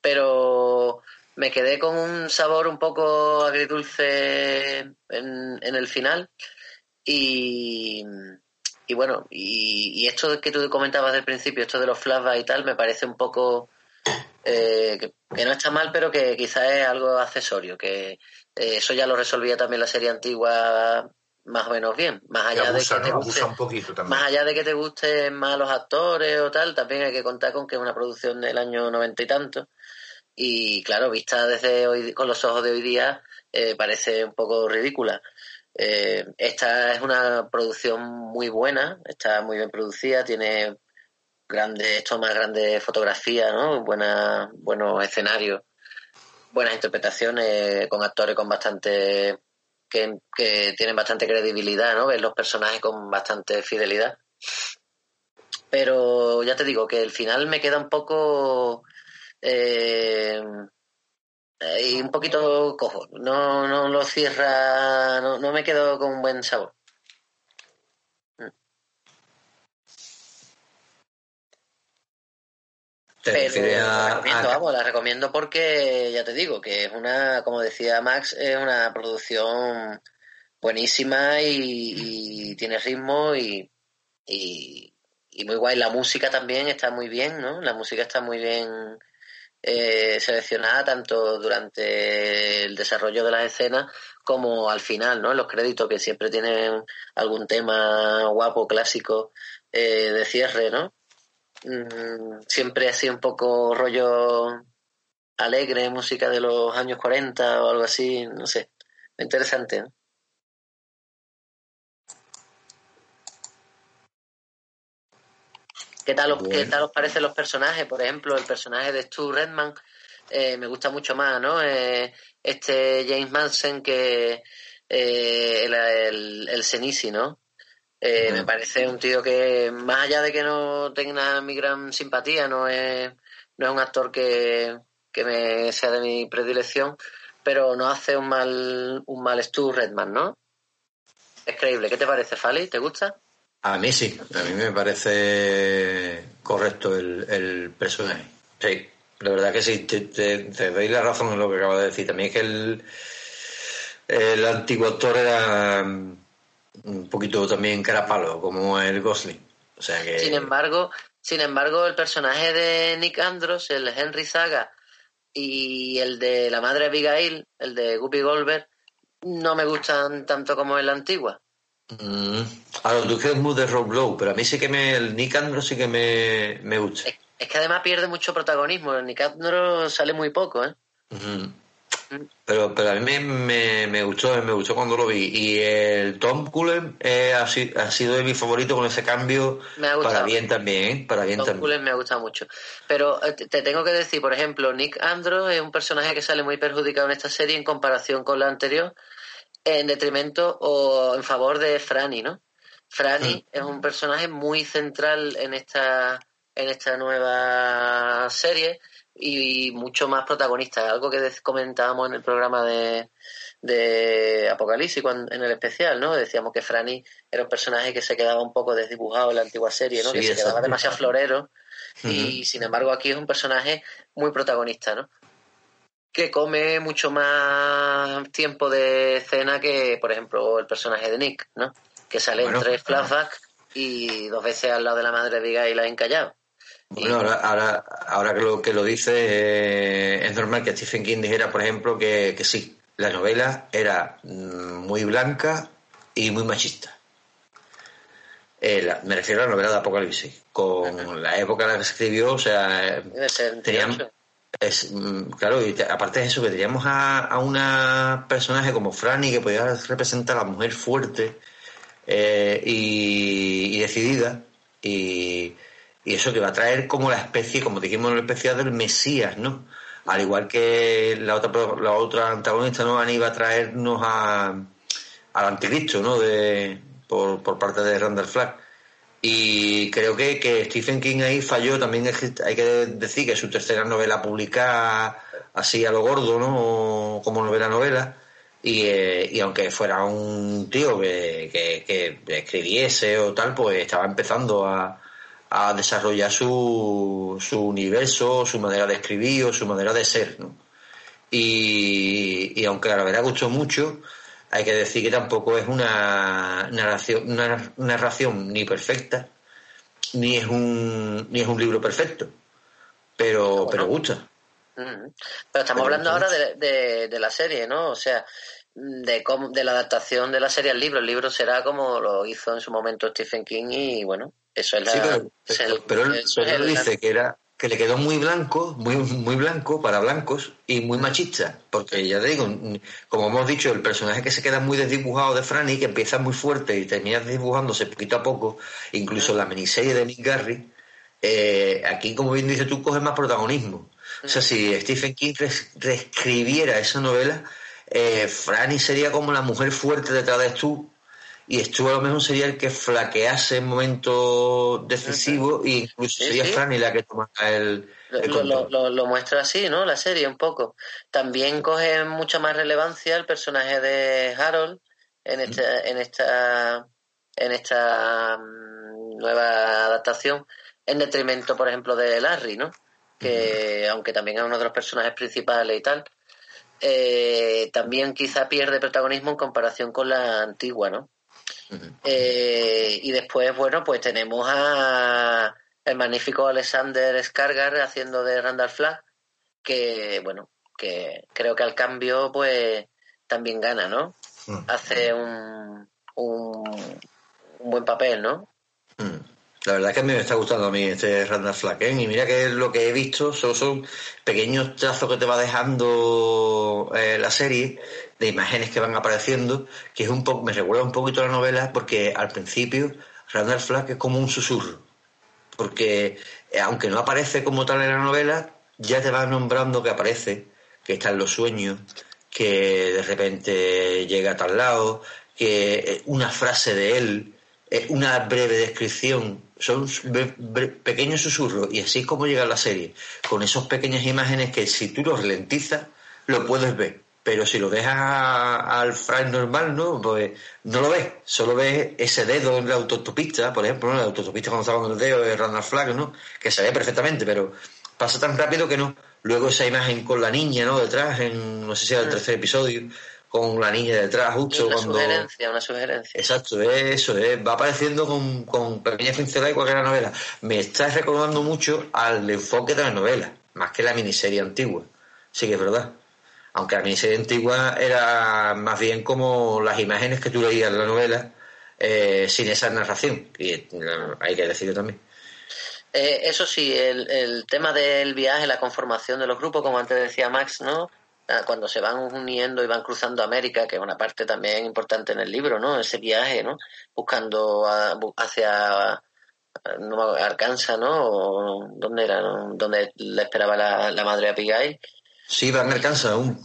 Pero me quedé con un sabor un poco agridulce en, en el final. Y, y bueno, y, y esto que tú comentabas del principio, esto de los flashbacks y tal, me parece un poco eh, que, que no está mal, pero que quizás es algo accesorio, que eh, eso ya lo resolvía también la serie antigua más o menos bien, más allá abusa, de que te ¿no? guste, un poquito también. más allá de que te gusten más los actores o tal, también hay que contar con que es una producción del año noventa y tanto. Y claro, vista desde hoy, con los ojos de hoy día, eh, parece un poco ridícula. Eh, esta es una producción muy buena, está muy bien producida, tiene grandes tomas, grandes fotografías, ¿no? Buena, buenos escenarios, buenas interpretaciones con actores con bastante que, tienen bastante credibilidad, ¿no? Ves los personajes con bastante fidelidad. Pero ya te digo que el final me queda un poco eh, y un poquito cojo. No, no lo cierra, no, no me quedo con un buen sabor. Te Pero refieres la recomiendo, a- vamos, la recomiendo porque ya te digo que es una, como decía Max, es una producción buenísima y, y tiene ritmo y, y, y muy guay. La música también está muy bien, ¿no? La música está muy bien eh, seleccionada tanto durante el desarrollo de las escenas como al final, ¿no? En los créditos que siempre tienen algún tema guapo, clásico eh, de cierre, ¿no? Mm, siempre así un poco rollo alegre, música de los años 40 o algo así, no sé. Interesante, ¿no? ¿Qué tal, os, ¿Qué tal os parecen los personajes? Por ejemplo, el personaje de Stu Redman eh, me gusta mucho más, ¿no? Eh, este James Manson que eh, el, el, el Senisi, ¿no? Me parece un tío que, más allá de que no tenga mi gran simpatía, no es, no es un actor que, que me sea de mi predilección, pero no hace un mal, un mal Stu Redman, ¿no? Es creíble. ¿Qué te parece, Fali? ¿Te gusta? A mí sí, a mí me parece correcto el, el personaje. Sí, la verdad que sí, te, doy la razón en lo que acabas de decir. También es que el, el antiguo actor era un poquito también carapalo, como el Gosling. O sea que. Sin embargo, sin embargo, el personaje de Nick Andros, el Henry Zaga y el de la madre Abigail, el de Guppy Goldberg, no me gustan tanto como en la antigua. Mm, ahora tú que es muy de Rob Lowe, pero a mí sí que me. El Nick Andrews sí que me, me gusta. Es que además pierde mucho protagonismo. El Nick Andros sale muy poco, ¿eh? Ujú. Pero, pero a mí me, me, me gustó, me gustó cuando lo vi. Y el Tom Cullen eh, ha, si- ha sido de mi favorito con ese cambio Me ha gustado. para bien también, ¿eh? Para bien Tom también. Cullen me ha gustado mucho. Pero eh, te te tengo que decir, por ejemplo, Nick Andros es un personaje que sale muy perjudicado en esta serie en comparación con la anterior, en detrimento o en favor de Franny, ¿no? Franny es un personaje muy central en esta en esta nueva serie y mucho más protagonista. Algo que comentábamos en el programa de, de Apocalipsis en el especial, ¿no? Decíamos que Franny era un personaje que se quedaba un poco desdibujado en la antigua serie, ¿no? que se quedaba demasiado florero y sin embargo aquí es un personaje muy protagonista, ¿no? Que come mucho más tiempo de escena que, por ejemplo, el personaje de Nick, ¿no? Que sale en tres flashbacks y dos veces al lado de la madre de Guy la ha encallado. Bueno, ahora, ahora, ahora que, lo, que lo dice, eh, es normal que Stephen King dijera, por ejemplo, que, que sí, la novela era mm, muy blanca y muy machista. Eh, me refiero a la novela de Apocalipsis. Con la época en la que se escribió, o sea, teníamos, es, mm, claro, y aparte de eso, que teníamos a, a una personaje como Franny que podía representar a la mujer fuerte eh, y, decidida, y, y, eso que va a traer como la especie, como dijimos en el especial del Mesías, ¿no? al igual que la otra la otra antagonista no iba a traernos a, al anticristo no de por, por parte de Randall Flagg y creo que, que Stephen King ahí falló también hay que decir que su tercera novela publicada así a lo gordo no como novela novela y, eh, y aunque fuera un tío que, que, que escribiese o tal pues estaba empezando a a desarrollar su, su universo, su manera de escribir o su manera de ser. ¿no? Y, y aunque la verdad gustó mucho, hay que decir que tampoco es una narración, una narración ni perfecta, ni es un, ni es un libro perfecto, pero, pero gusta. Pero estamos hablando ahora de, de, de, la serie, ¿no? O sea, de, cómo, de la adaptación de la serie al libro. El libro será como lo hizo en su momento Stephen King y bueno, eso es la, pero, él, dice que era que le quedó muy blanco, muy muy blanco para blancos y muy machista, porque ya te digo, como hemos dicho, el personaje que se queda muy desdibujado de Franny, que empieza muy fuerte y termina desdibujándose poquito a poco, incluso la miniserie de Nick Garry, eh, aquí como bien dice tú, coge más protagonismo. O sea, si Stephen King reescribiera esa novela, eh, Franny sería como la mujer fuerte detrás de Stu y Stu a lo mejor sería el que flaquease en momentos decisivos e incluso sería Franny la que toma el, lo, muestra así, ¿no? La serie un poco. También coge mucha más relevancia el personaje de Harold en esta, en esta, en esta mm, nueva adaptación, en detrimento, por ejemplo, de Larry, ¿no? Que aunque también es uno de los personajes principales y tal, eh, también quizá pierde protagonismo en comparación con la antigua, ¿no? Eh, y después, bueno, pues tenemos a el magnífico Alexander Skargar haciendo de Randall Flagg, que, bueno, que creo que al cambio, pues también gana, ¿no? Hace un, un, buen papel, ¿no? La verdad es que a mí me está gustando a mí este Randall Flagg, ¿eh? y mira que lo que he visto solo son pequeños trazos que te va dejando eh, la serie de imágenes que van apareciendo, que es un poco, me recuerda un poquito a la novela, porque al principio Randall Flagg es como un susurro, porque eh, aunque no aparece como tal en la novela, ya te va nombrando que aparece, que está en los sueños, que de repente llega a tal lado, que eh, una frase de él, eh, una breve descripción, son pequeños susurros, y así es como llega la serie, con esas pequeñas imágenes que si tú los ralentizas, lo puedes ver pero si lo dejas al Frank normal, ¿no? Pues no lo ves, solo ves ese dedo en la autopista, por ejemplo, en la autopista cuando estaba con el dedo de Randall Flagg, ¿no? Que se ve perfectamente, pero pasa tan rápido que no. Luego esa imagen con la niña, ¿no? Detrás, en, no sé si era el mm. tercer episodio, con la niña detrás, justo una cuando... sugerencia, una sugerencia. Exacto, eso, va apareciendo con, con pequeñas pinceladas la novela. Me está recordando mucho al enfoque de la novela, más que la miniserie antigua. Sí que es verdad aunque a mí serie antigua era más bien como las imágenes que tú leías en la novela eh, sin esa narración, y eh, hay que decirlo también. Eh, eso sí, el, el, tema del viaje, la conformación de los grupos, como antes decía Max, ¿no? Ah, cuando se van uniendo y van cruzando América, que es una parte también importante en el libro, ¿no? Ese viaje, ¿no? Buscando hacia no, Arkansas, ¿no? ¿Dónde era? ¿Dónde le esperaba la, la madre Abigail? Sí, van alcanza un,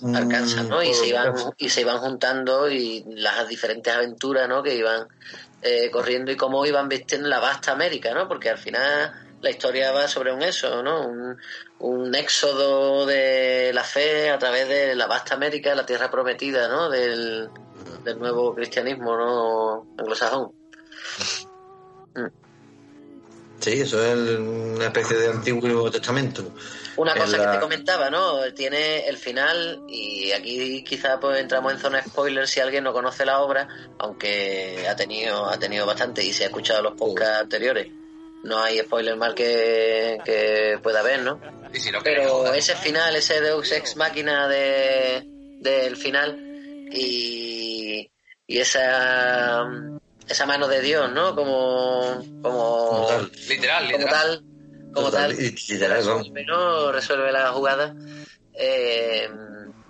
¿no? Y se, iban, y se iban juntando y las diferentes aventuras, ¿no? Que iban eh, corriendo y cómo iban vistiendo la vasta América, ¿no? Porque al final la historia va sobre un eso, ¿no? Un, un éxodo de la fe a través de la vasta América, la tierra prometida, ¿no? Del, del nuevo cristianismo, ¿no? Anglosajón. Sí, eso es una especie de Antiguo Testamento. Una cosa la- que te comentaba, ¿no? Tiene el final, y aquí quizá pues entramos en zona spoiler si alguien no conoce la obra, aunque ha tenido, ha tenido bastante y se ha escuchado los podcasts anteriores. No hay spoiler mal que, que pueda haber, ¿no? Pero ese final, ese Deus Ex Máquina de, del final y, y esa, esa mano de Dios, ¿no? Como, como, Como tal. literal, como literal. tal, como Total, tal, y- resuelve, ¿no? resuelve la jugada. Eh,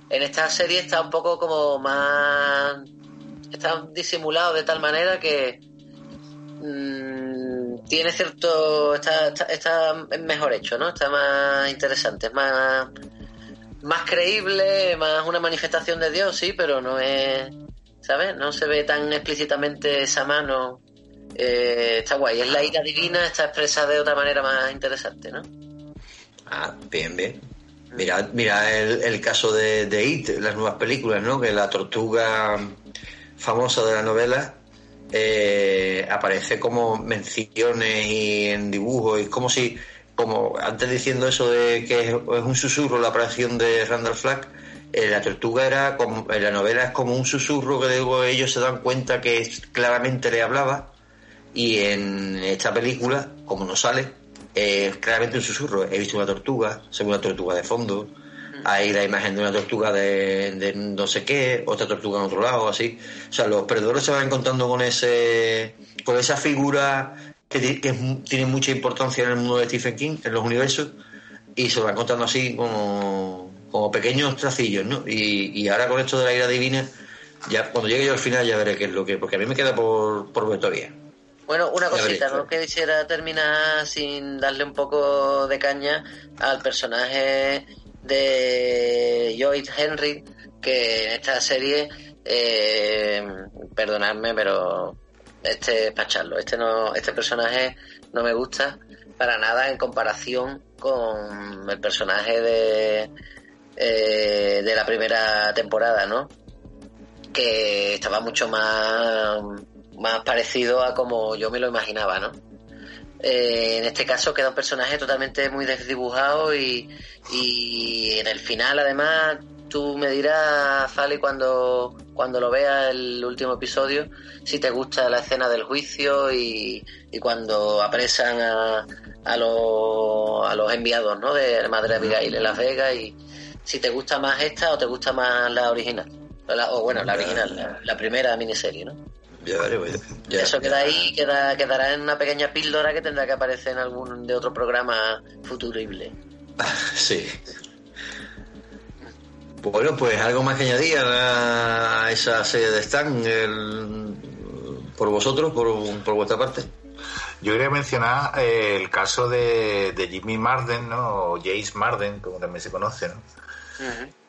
en esta serie está un poco como más está disimulado de tal manera que mm, tiene cierto está, está, está mejor hecho, ¿no? Está más interesante, es más más creíble, más una manifestación de Dios, sí, pero no es, ¿sabes? No se ve tan explícitamente esa mano. Eh, está guay, es la ira divina, está expresada de otra manera más interesante, ¿no? Ah, bien, bien. Mira, mira el, el caso de, de las nuevas películas, ¿no? Que la tortuga famosa de la novela eh, aparece como menciones y en dibujos, y como si, como antes diciendo eso de que es, un susurro la aparición de Randall Flagg, eh, la tortuga era como, en la novela es como un susurro que luego ellos se dan cuenta que claramente le hablaba y en esta película, como no sale, es claramente un susurro. He visto una tortuga, se ve una tortuga de fondo, hay la imagen de una tortuga de, no sé qué, otra tortuga en otro lado, así. O sea, los perdedores se van encontrando con ese con esa figura que, que es tiene mucha importancia en el mundo de Stephen King, en los universos, y se van encontrando así como, como pequeños tracillos, ¿no? Y, y ahora con esto de la ira divina, ya cuando llegue yo al final ya veré qué es lo que, porque a mí me queda por, por ver. Bueno, una cosita, ¿no? quisiera terminar sin darle un poco de caña al personaje de Lloyd Henry, que en esta serie, eh, perdonadme, pero este es para echarlo. Este, no, este personaje no me gusta para nada en comparación con el personaje de, eh, de la primera temporada, ¿no? que estaba mucho más, más parecido a como yo me lo imaginaba, ¿no? Eh, en este caso queda un personaje totalmente muy desdibujado y, y en el final además tú me dirás, Fali, cuando, cuando lo veas el último episodio, si te gusta la escena del juicio y, y cuando apresan a, a, los, a los enviados ¿no? de Madre Abigail en Las Vegas y si te gusta más esta o te gusta más la original. La- o bueno, la original, la, la primera miniserie, ¿no? Ya veré, pues, ya- Eso queda ya- ahí, queda, quedará en una pequeña píldora que tendrá que aparecer en algún de otro programa futurible. Sí. Bueno, pues algo más que añadir a esa serie de Stan el- por vosotros, por, por vuestra parte. Yo quería mencionar eh, el caso de, de Jimmy Marden, ¿no? O Jace Marden, como también se conoce, ¿no?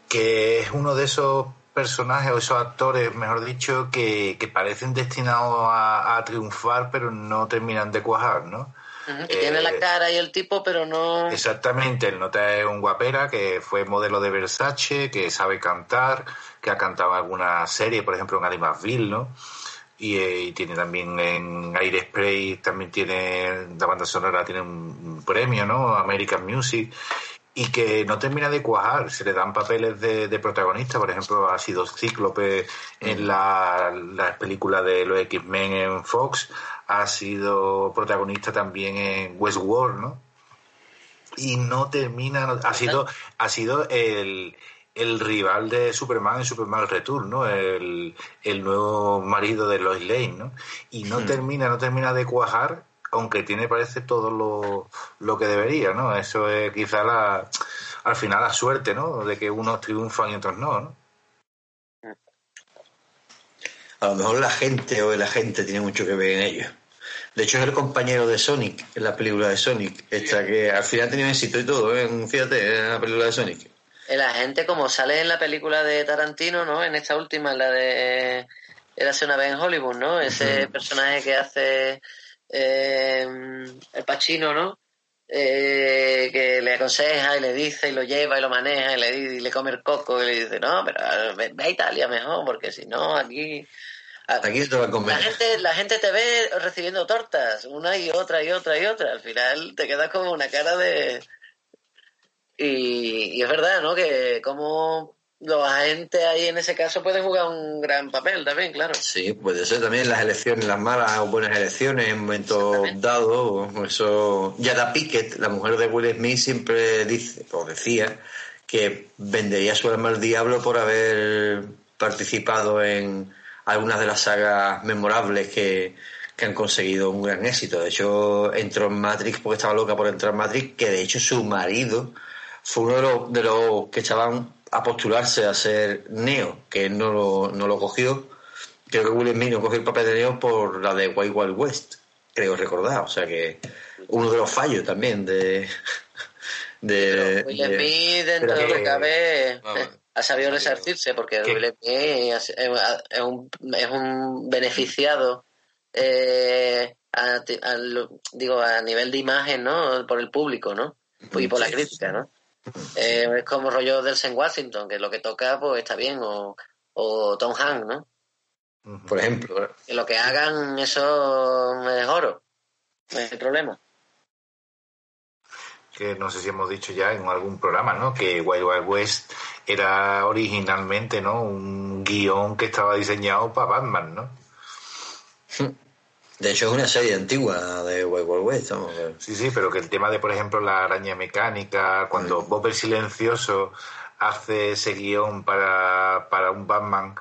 que es uno de esos personajes o esos actores, mejor dicho, que, que parecen destinados a, a triunfar, pero no terminan de cuajar, ¿no? Que Eh, tiene la cara y el tipo, pero no... Exactamente, el nota es un guapera que fue modelo de Versace, que sabe cantar, que ha cantado en alguna serie, por ejemplo en Animasville, ¿no? Y, eh, y tiene también en Aire Spray, también tiene, la banda sonora tiene un, un premio, ¿no? American Music. Y que no termina de cuajar, se le dan papeles de, de protagonista, por ejemplo, ha sido Cíclope en la, la película de los X-Men en Fox, ha sido protagonista también en Westworld, ¿no? y no termina, ha sido, ha sido el, el rival de Superman en Superman Return, ¿no? El, el nuevo marido de Lois Lane, ¿no? Y no termina, no termina de cuajar, aunque tiene, parece, todo lo, lo que debería, ¿no? Eso es quizá la, al final la suerte, ¿no? De que unos triunfan y otros no, ¿no? A lo mejor la gente o la gente tiene mucho que ver en ello. De hecho, es el compañero de Sonic en la película de Sonic, esta que al final ha tenido éxito y todo, ¿eh? fíjate, en la película de Sonic. El agente, como sale en la película de Tarantino, ¿no? En esta última, en la de Érase una vez en Hollywood, ¿no? Ese personaje que hace eh, el Pacino, ¿no? eh, que le aconseja y le dice y lo lleva y lo maneja y le, y le come el coco y le dice, no, pero ve, ve a Italia mejor, porque si no, aquí... Aquí te va a comer. La gente, la gente te ve recibiendo tortas, una y otra y otra y otra. Al final te quedas como una cara de... Y, y es verdad, ¿no? Que como los agentes ahí en ese caso pueden jugar un gran papel también, claro. Sí, puede ser también las elecciones, las malas o buenas elecciones en momentos dados. Eso. Yada Pickett, la mujer de Will Smith, siempre dice, o decía, que vendería su alma al diablo por haber participado en algunas de las sagas memorables que, que han conseguido un gran éxito. De hecho, entró en Matrix porque estaba loca por entrar en Matrix, que de hecho su marido fue uno de los, de los que estaban a postularse a ser Neo, que no lo, no lo cogió. Creo que Will Smith no cogió el papel de Neo por la de Wild Wild West, creo recordar. O sea que uno de los fallos también de... de Will de- Smith, dentro de lo que cabe, ha sabido resarcirse, porque ¿Qué? Will Smith es, un, es un beneficiado eh, a, digo, a nivel de imagen, ¿no? Por el público, ¿no? Y por la crítica, ¿no? Eh, es como rollo Delsen Washington, que lo que toca, pues está bien, o, o Tom Hanks, ¿no? Por ejemplo, Que lo que hagan, eso es oro. No hay problema. que no sé si hemos dicho ya en algún programa, ¿no? Que Wild Wild West era originalmente, ¿no? Un guion que estaba diseñado para Batman, ¿no? de hecho es una serie antigua de Wild Wild West. Sí, sí, pero que el tema de, por ejemplo, la araña mecánica, cuando Bob el Silencioso hace ese guion para, para un Batman,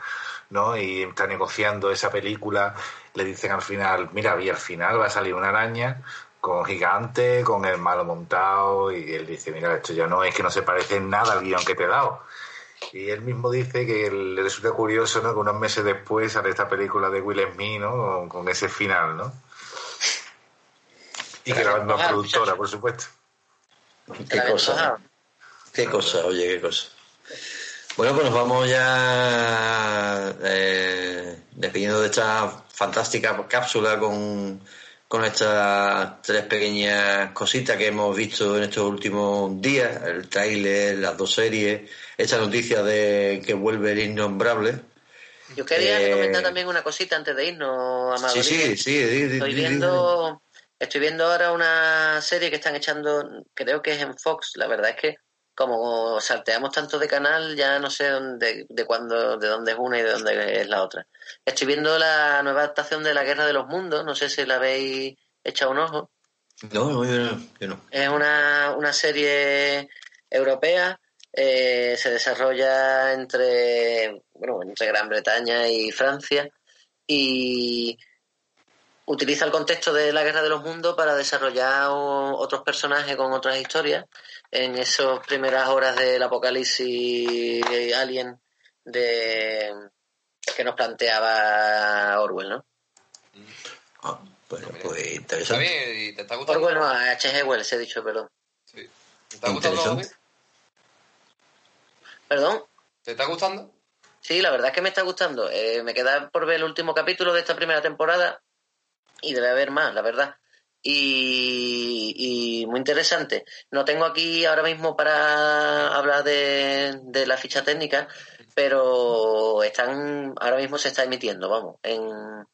¿no? Y está negociando esa película, le dicen al final, mira, y al final va a salir una araña con gigante, con el malo montado, y él dice, mira, esto ya no es que no se parece en nada al guion que te he dado. Y él mismo dice que le resulta curioso, ¿no? Que unos meses después sale esta película de Will Smith, ¿no? Con, con ese final, ¿no? Y que la misma Ah, productora, por supuesto. Qué cosa. Qué cosa, oye, qué cosa. Bueno, pues nos vamos ya eh, despidiendo de esta fantástica cápsula con, con estas tres pequeñas cositas que hemos visto en estos últimos días, el tráiler, las dos series, esta noticia de que vuelve el innombrable. Yo quería Eh, comentar también una cosita antes de irnos, Amador. Sí, sí, sí. Estoy viendo, estoy viendo ahora una serie que están echando, creo que es en Fox. La verdad es que como salteamos tanto de canal, ya no sé dónde, de cuándo, de dónde es una y de dónde es la otra. Estoy viendo la nueva adaptación de La Guerra de los Mundos. No sé si la habéis echado un ojo. No, no, yo no. Yo no. Es una, una serie europea. eh, se desarrolla entre, bueno, entre Gran Bretaña y Francia y utiliza el contexto de la Guerra de los Mundos para desarrollar otros personajes con otras historias en esas primeras horas del apocalipsis alien de que nos planteaba Orwell, ¿no? Ah, bueno, pues Está interesante. bien, y te está gustando. Orwell no, H.G. Wells, he dicho, perdón. Sí. ¿Te está gustando? ¿Perdón? ¿Te está gustando? Sí, la verdad es que me está gustando. Eh, me queda por ver el último capítulo de esta primera temporada y debe haber más, la verdad. Y, muy interesante. No tengo aquí ahora mismo para hablar de, de la ficha técnica, pero están ahora mismo se está emitiendo, vamos, en-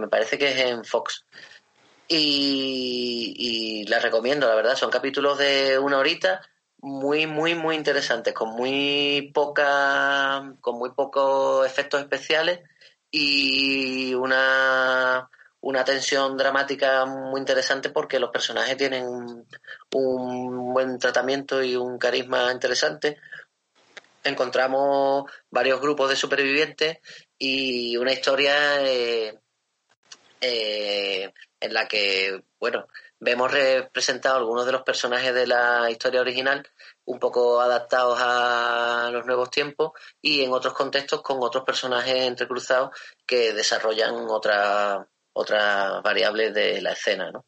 me parece que es en Fox. Y, y la recomiendo, la verdad. Son capítulos de una horita muy, muy, muy interesantes, con muy poca, con muy pocos efectos especiales y una, una tensión dramática muy interesante porque los personajes tienen un, buen tratamiento y un carisma interesante. Encontramos varios grupos de supervivientes y una historia eh, eh, en la que, bueno, vemos representados algunos de los personajes de la historia original, un poco adaptados a los nuevos tiempos y en otros contextos con otros personajes entrecruzados que desarrollan otras otras variables de la escena, ¿no?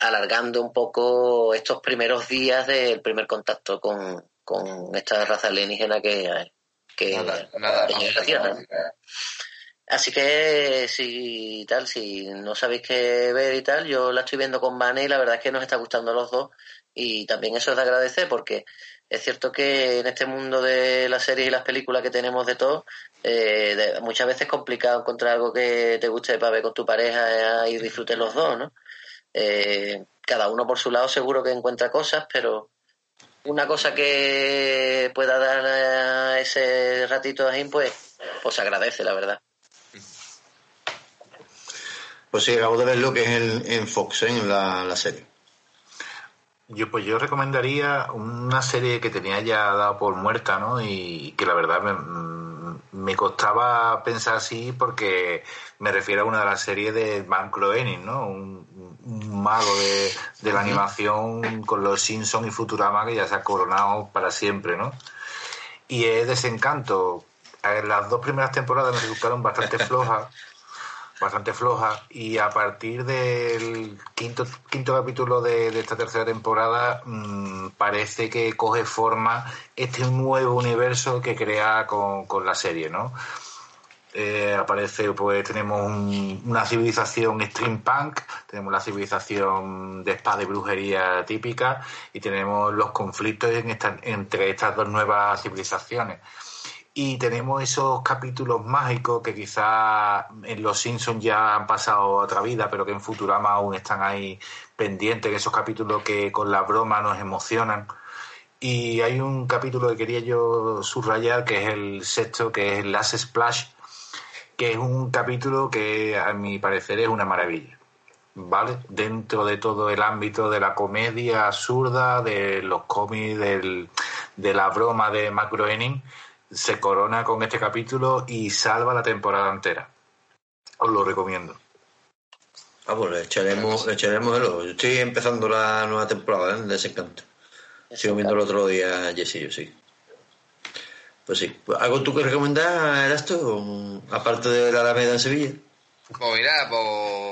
alargando un poco estos primeros días del primer contacto con, con esta raza alienígena que, que, Nada, nada que llega a la Tierra. Así que si tal, si no sabéis qué ver y tal, yo la estoy viendo con Vane y la verdad es que nos está gustando a los dos y también eso es de agradecer porque es cierto que en este mundo de las series y las películas que tenemos de todo, eh, muchas veces es complicado encontrar algo que te guste para ver con tu pareja eh, y disfruten los dos, ¿no? Eh, cada uno por su lado seguro que encuentra cosas, pero una cosa que pueda dar eh, ese ratito ahí, pues, pues se agradece, la verdad. Pues sí, acabo de ver lo que es en, en Fox, ¿eh? en la serie. Yo pues yo recomendaría una serie que tenía ya dado por muerta, ¿no? Y que la verdad me, mm, me costaba pensar así porque me refiero a una de las series de Van Groening, ¿no? Un, un mago de, de la animación con los Simpsons y Futurama que ya se ha coronado para siempre, ¿no? Y es Desencanto. Las dos primeras temporadas me resultaron bastante flojas bastante floja. Y a partir del quinto quinto capítulo de, de esta tercera temporada mmm, parece que coge forma este nuevo universo que crea con, con la serie no eh, aparece pues tenemos un, una civilización steampunk tenemos la civilización de espada y brujería típica y tenemos los conflictos en esta, entre estas dos nuevas civilizaciones y tenemos esos capítulos mágicos que quizás en Los Simpsons ya han pasado a otra vida, pero que en Futurama aún están ahí pendientes, esos capítulos que con la broma nos emocionan. Y hay un capítulo que quería yo subrayar, que es el sexto, que es Last Splash, que es un capítulo que a mi parecer es una maravilla. ¿Vale? Dentro de todo el ámbito de la comedia absurda, de los cómics, del, de la broma de Mac Groening, se corona con este capítulo y salva la temporada entera. Os lo recomiendo. Ah, pues le echaremos, le echaremos el ojo. Yo estoy empezando la nueva temporada ¿eh? de Desencanto. Sigo viendo el otro día Jessy, yo sí. Pues sí. ¿Algo tú que recomendar, era esto? Aparte de la Alameda en Sevilla. Pues mira, pues.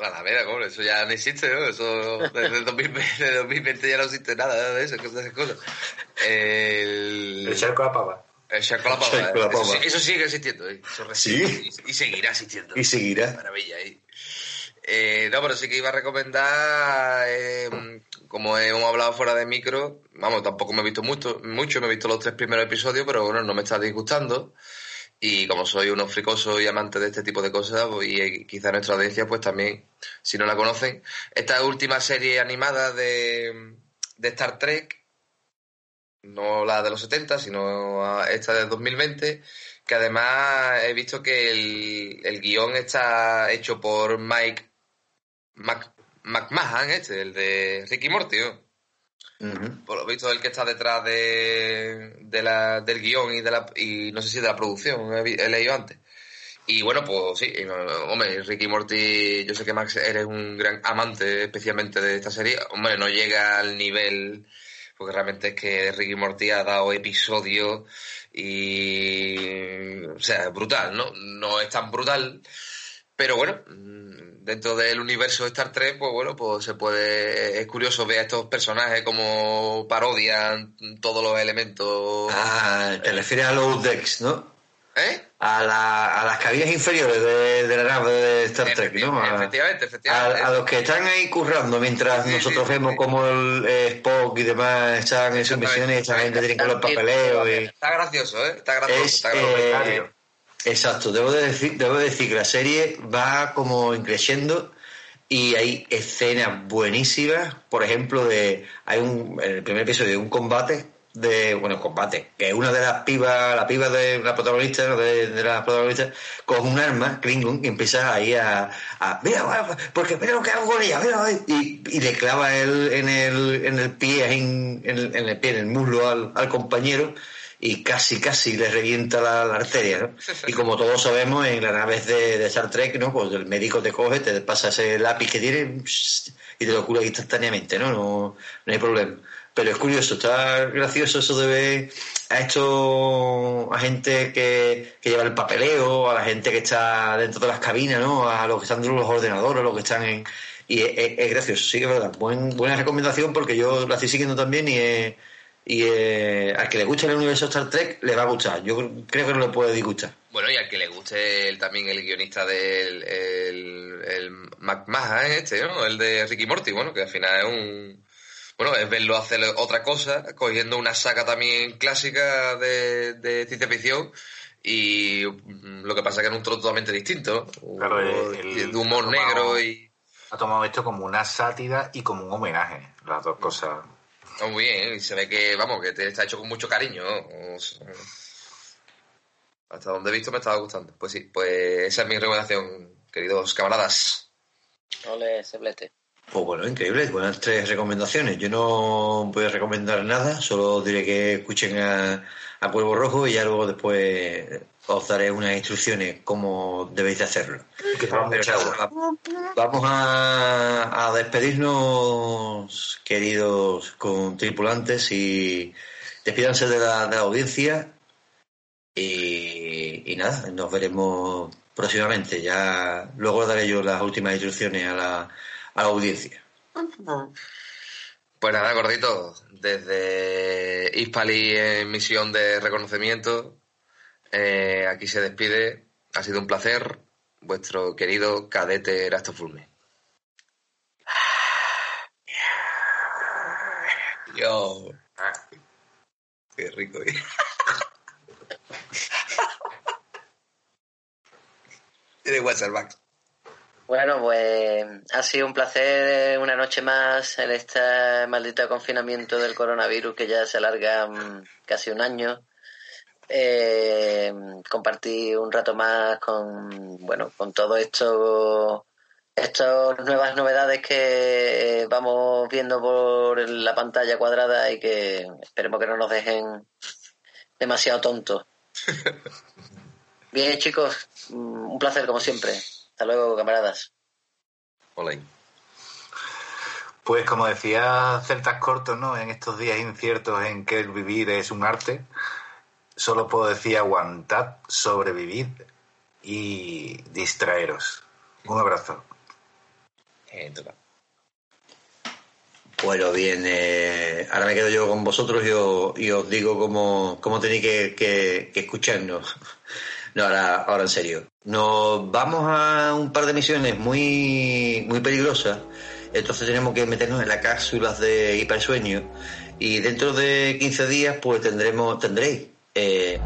La Alameda, ¿cómo? Eso ya no existe, ¿no? Eso desde 2020, desde 2020 ya no existe nada de eso, de esas cosas. El, el charco a la pava. El charco a la pava. La Eso, pava. sí- eso sigue existiendo. ¿eh? Eso Sí. y seguirá existiendo. Y seguirá. Maravilla. ¿eh? Eh, no, pero sí que iba a recomendar, eh, como hemos hablado fuera de micro, vamos, tampoco me he visto mucho, mucho, me he visto los tres primeros episodios, pero bueno, no me está disgustando. Y como soy uno fricoso y amante de este tipo de cosas, y eh, quizá nuestra audiencia, pues también, si no la conocen, esta última serie animada de, de Star Trek, no la de los 70, sino esta de 2020, que además he visto que el, el guion está hecho por Mike Mac, McMahon, este, el de Ricky Morty, ¿no? Por lo visto el que está detrás de, de la, del guion y de la y no sé si de la producción he, leído antes. Y bueno pues sí hombre Ricky Morty yo sé que Max eres un gran amante especialmente de esta serie. Hombre no llega al nivel porque realmente es que Ricky Morty ha dado episodios y o sea brutal no no es tan brutal pero bueno, dentro del universo de Star Trek, pues bueno, pues se puede. Es curioso ver a estos personajes como parodian todos los elementos. Ah, te refieres a los decks, ¿no? ¿Eh? A, la, a las cabinas inferiores de, de la nave de Star Trek, ¿no? A, Efectivamente, efectivamente. a los que están ahí currando mientras Sí, nosotros sí, vemos sí. como el eh, Spock y demás están en sus misiones y esta gente tiene con los papeleos y... Está gracioso, ¿eh? Está gracioso. Es, está gracioso. eh, exacto, debo de, decir, debo de decir que la serie va como increciendo y hay escenas buenísimas. Por ejemplo, de hay un en el primer episodio de un combate de bueno combate que una de las pibas la piba de la protagonista de, de la protagonista con un arma Klingon y empieza ahí a, a mira porque mira lo que hago con ella mira, va", y, y le clava el, en el en el pie en, en el, en el pie en el muslo al, al compañero y casi casi le revienta la, la arteria ¿no? y como todos sabemos en las naves de, de Star Trek no pues el médico te coge te pasa ese lápiz que tiene y te lo cura instantáneamente no no, no hay problema pero es curioso, está gracioso eso de ver a esto, a gente que, que lleva el papeleo, a la gente que está dentro de las cabinas, ¿no? A los que están dentro de los ordenadores, a los que están en... Y es, es- es gracioso, sí que es verdad. Buen- buena recomendación porque yo la estoy siguiendo también y, es- y eh, al que le guste el universo Star Trek le va a gustar. Yo creo que no le puede disgustar. Bueno, y al que le guste el, también el guionista del el, el McMahon este, ¿no? El de Ricky Morty, bueno, que al final es un... Bueno, es verlo hacer otra cosa, cogiendo una saga también clásica de, de ciencia ficción y mm, lo que pasa es que es un trozo totalmente distinto. Claro, el- de humor tomado- negro y... Ha tomado esto como una sátira y como un homenaje, las dos cosas. Está muy bien, y se ve que, vamos, que te está hecho con mucho cariño. sea, hasta donde he visto me estaba gustando. Pues sí, pues esa es mi recomendación, queridos camaradas. Ole, seblete. Pues bueno, increíble, buenas tres recomendaciones. Yo no voy a recomendar nada, solo diré que escuchen a, a Cuervo Rojo y ya luego después os daré unas instrucciones cómo debéis de hacerlo. Pero. Vamos a, a despedirnos, queridos con tripulantes, y despídanse de la, de la audiencia. Y, y nada, nos veremos próximamente. Ya luego daré yo las últimas instrucciones a la, a la audiencia. Pues nada, gordito, desde Hispali en misión de reconocimiento, eh, aquí se despide. Ha sido un placer, vuestro querido cadete Erastofulme. Yo. Qué rico. ¿eh? Tiene WhatsApp, Max. Bueno, pues ha sido un placer una noche más en este maldito confinamiento del coronavirus que ya se alarga mm, casi un año. Eh, compartí un rato más con, bueno, con todo esto, estas nuevas novedades que vamos viendo por la pantalla cuadrada y que esperemos que no nos dejen demasiado tontos. Bien, chicos, mm, un placer como siempre. Hasta luego, camaradas. Hola. Pues como decía Celtas Cortos, ¿no? En estos días inciertos en que el vivir es un arte, solo puedo decir aguantad, sobrevivir y distraeros. Un abrazo. Eh. Bueno, bien, eh, ahora me quedo yo con vosotros y os, y os digo cómo, cómo tenéis que, que- que escucharnos. No, ahora, ahora en serio. Nos vamos a un par de misiones muy, muy peligrosas, entonces tenemos que meternos en las cápsulas de hipersueño y dentro de 15 días pues tendremos, tendréis eh,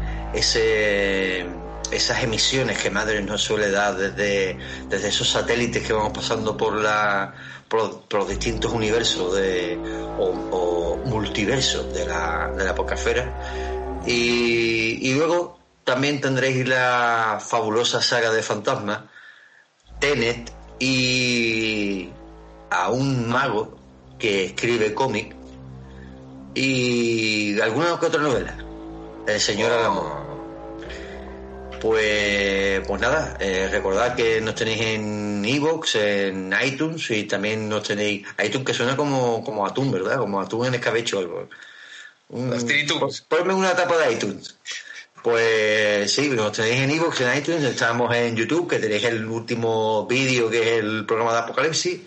esas emisiones que Madre nos suele dar desde, desde esos satélites que vamos pasando por los distintos universos de, o, multiversos de la, de la. Y, y luego también tendréis la fabulosa saga de fantasmas, Tenet y a un mago que escribe cómic y alguna que otra novela, El Señor Alamor. Pues, pues nada, eh, recordad que nos tenéis en Evox, en iTunes y también nos tenéis iTunes que suena como, como atún, ¿verdad? Como atún en escabecho o algo. Un- Ponme una tapa de iTunes. Pues sí, nos tenéis en Evox, en iTunes, estamos en YouTube, que tenéis el último vídeo que es el programa de Apocalipsis.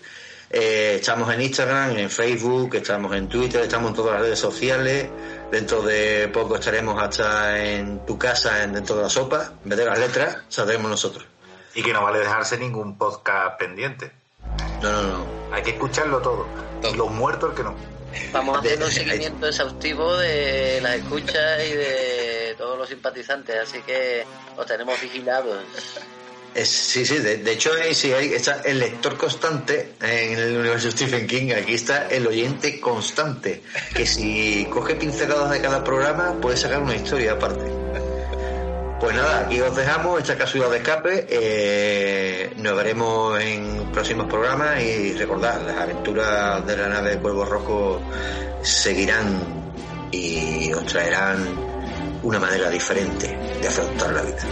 Eh, estamos en Instagram, en Facebook, estamos en Twitter, estamos en todas las redes sociales. Dentro de poco estaremos hasta en tu casa, en dentro de la sopa. En vez de las letras, saldremos nosotros. Y que no vale dejarse ningún podcast pendiente. No, no, no. Hay que escucharlo todo. Y los muertos el que no. Vamos haciendo un De- seguimiento exhaustivo de las escuchas y de todos los simpatizantes, así que os tenemos vigilados. Es- sí, sí, de, hecho sí hay, está el lector constante en el universo Stephen King, aquí está el oyente constante, que si coge pinceladas de cada programa puede sacar una historia aparte. Pues nada, aquí os dejamos esta cápsula de escape, eh, nos veremos en próximos programas y recordad, las aventuras de la nave de Cuervo Rojo seguirán y os traerán una manera diferente de afrontar la vida.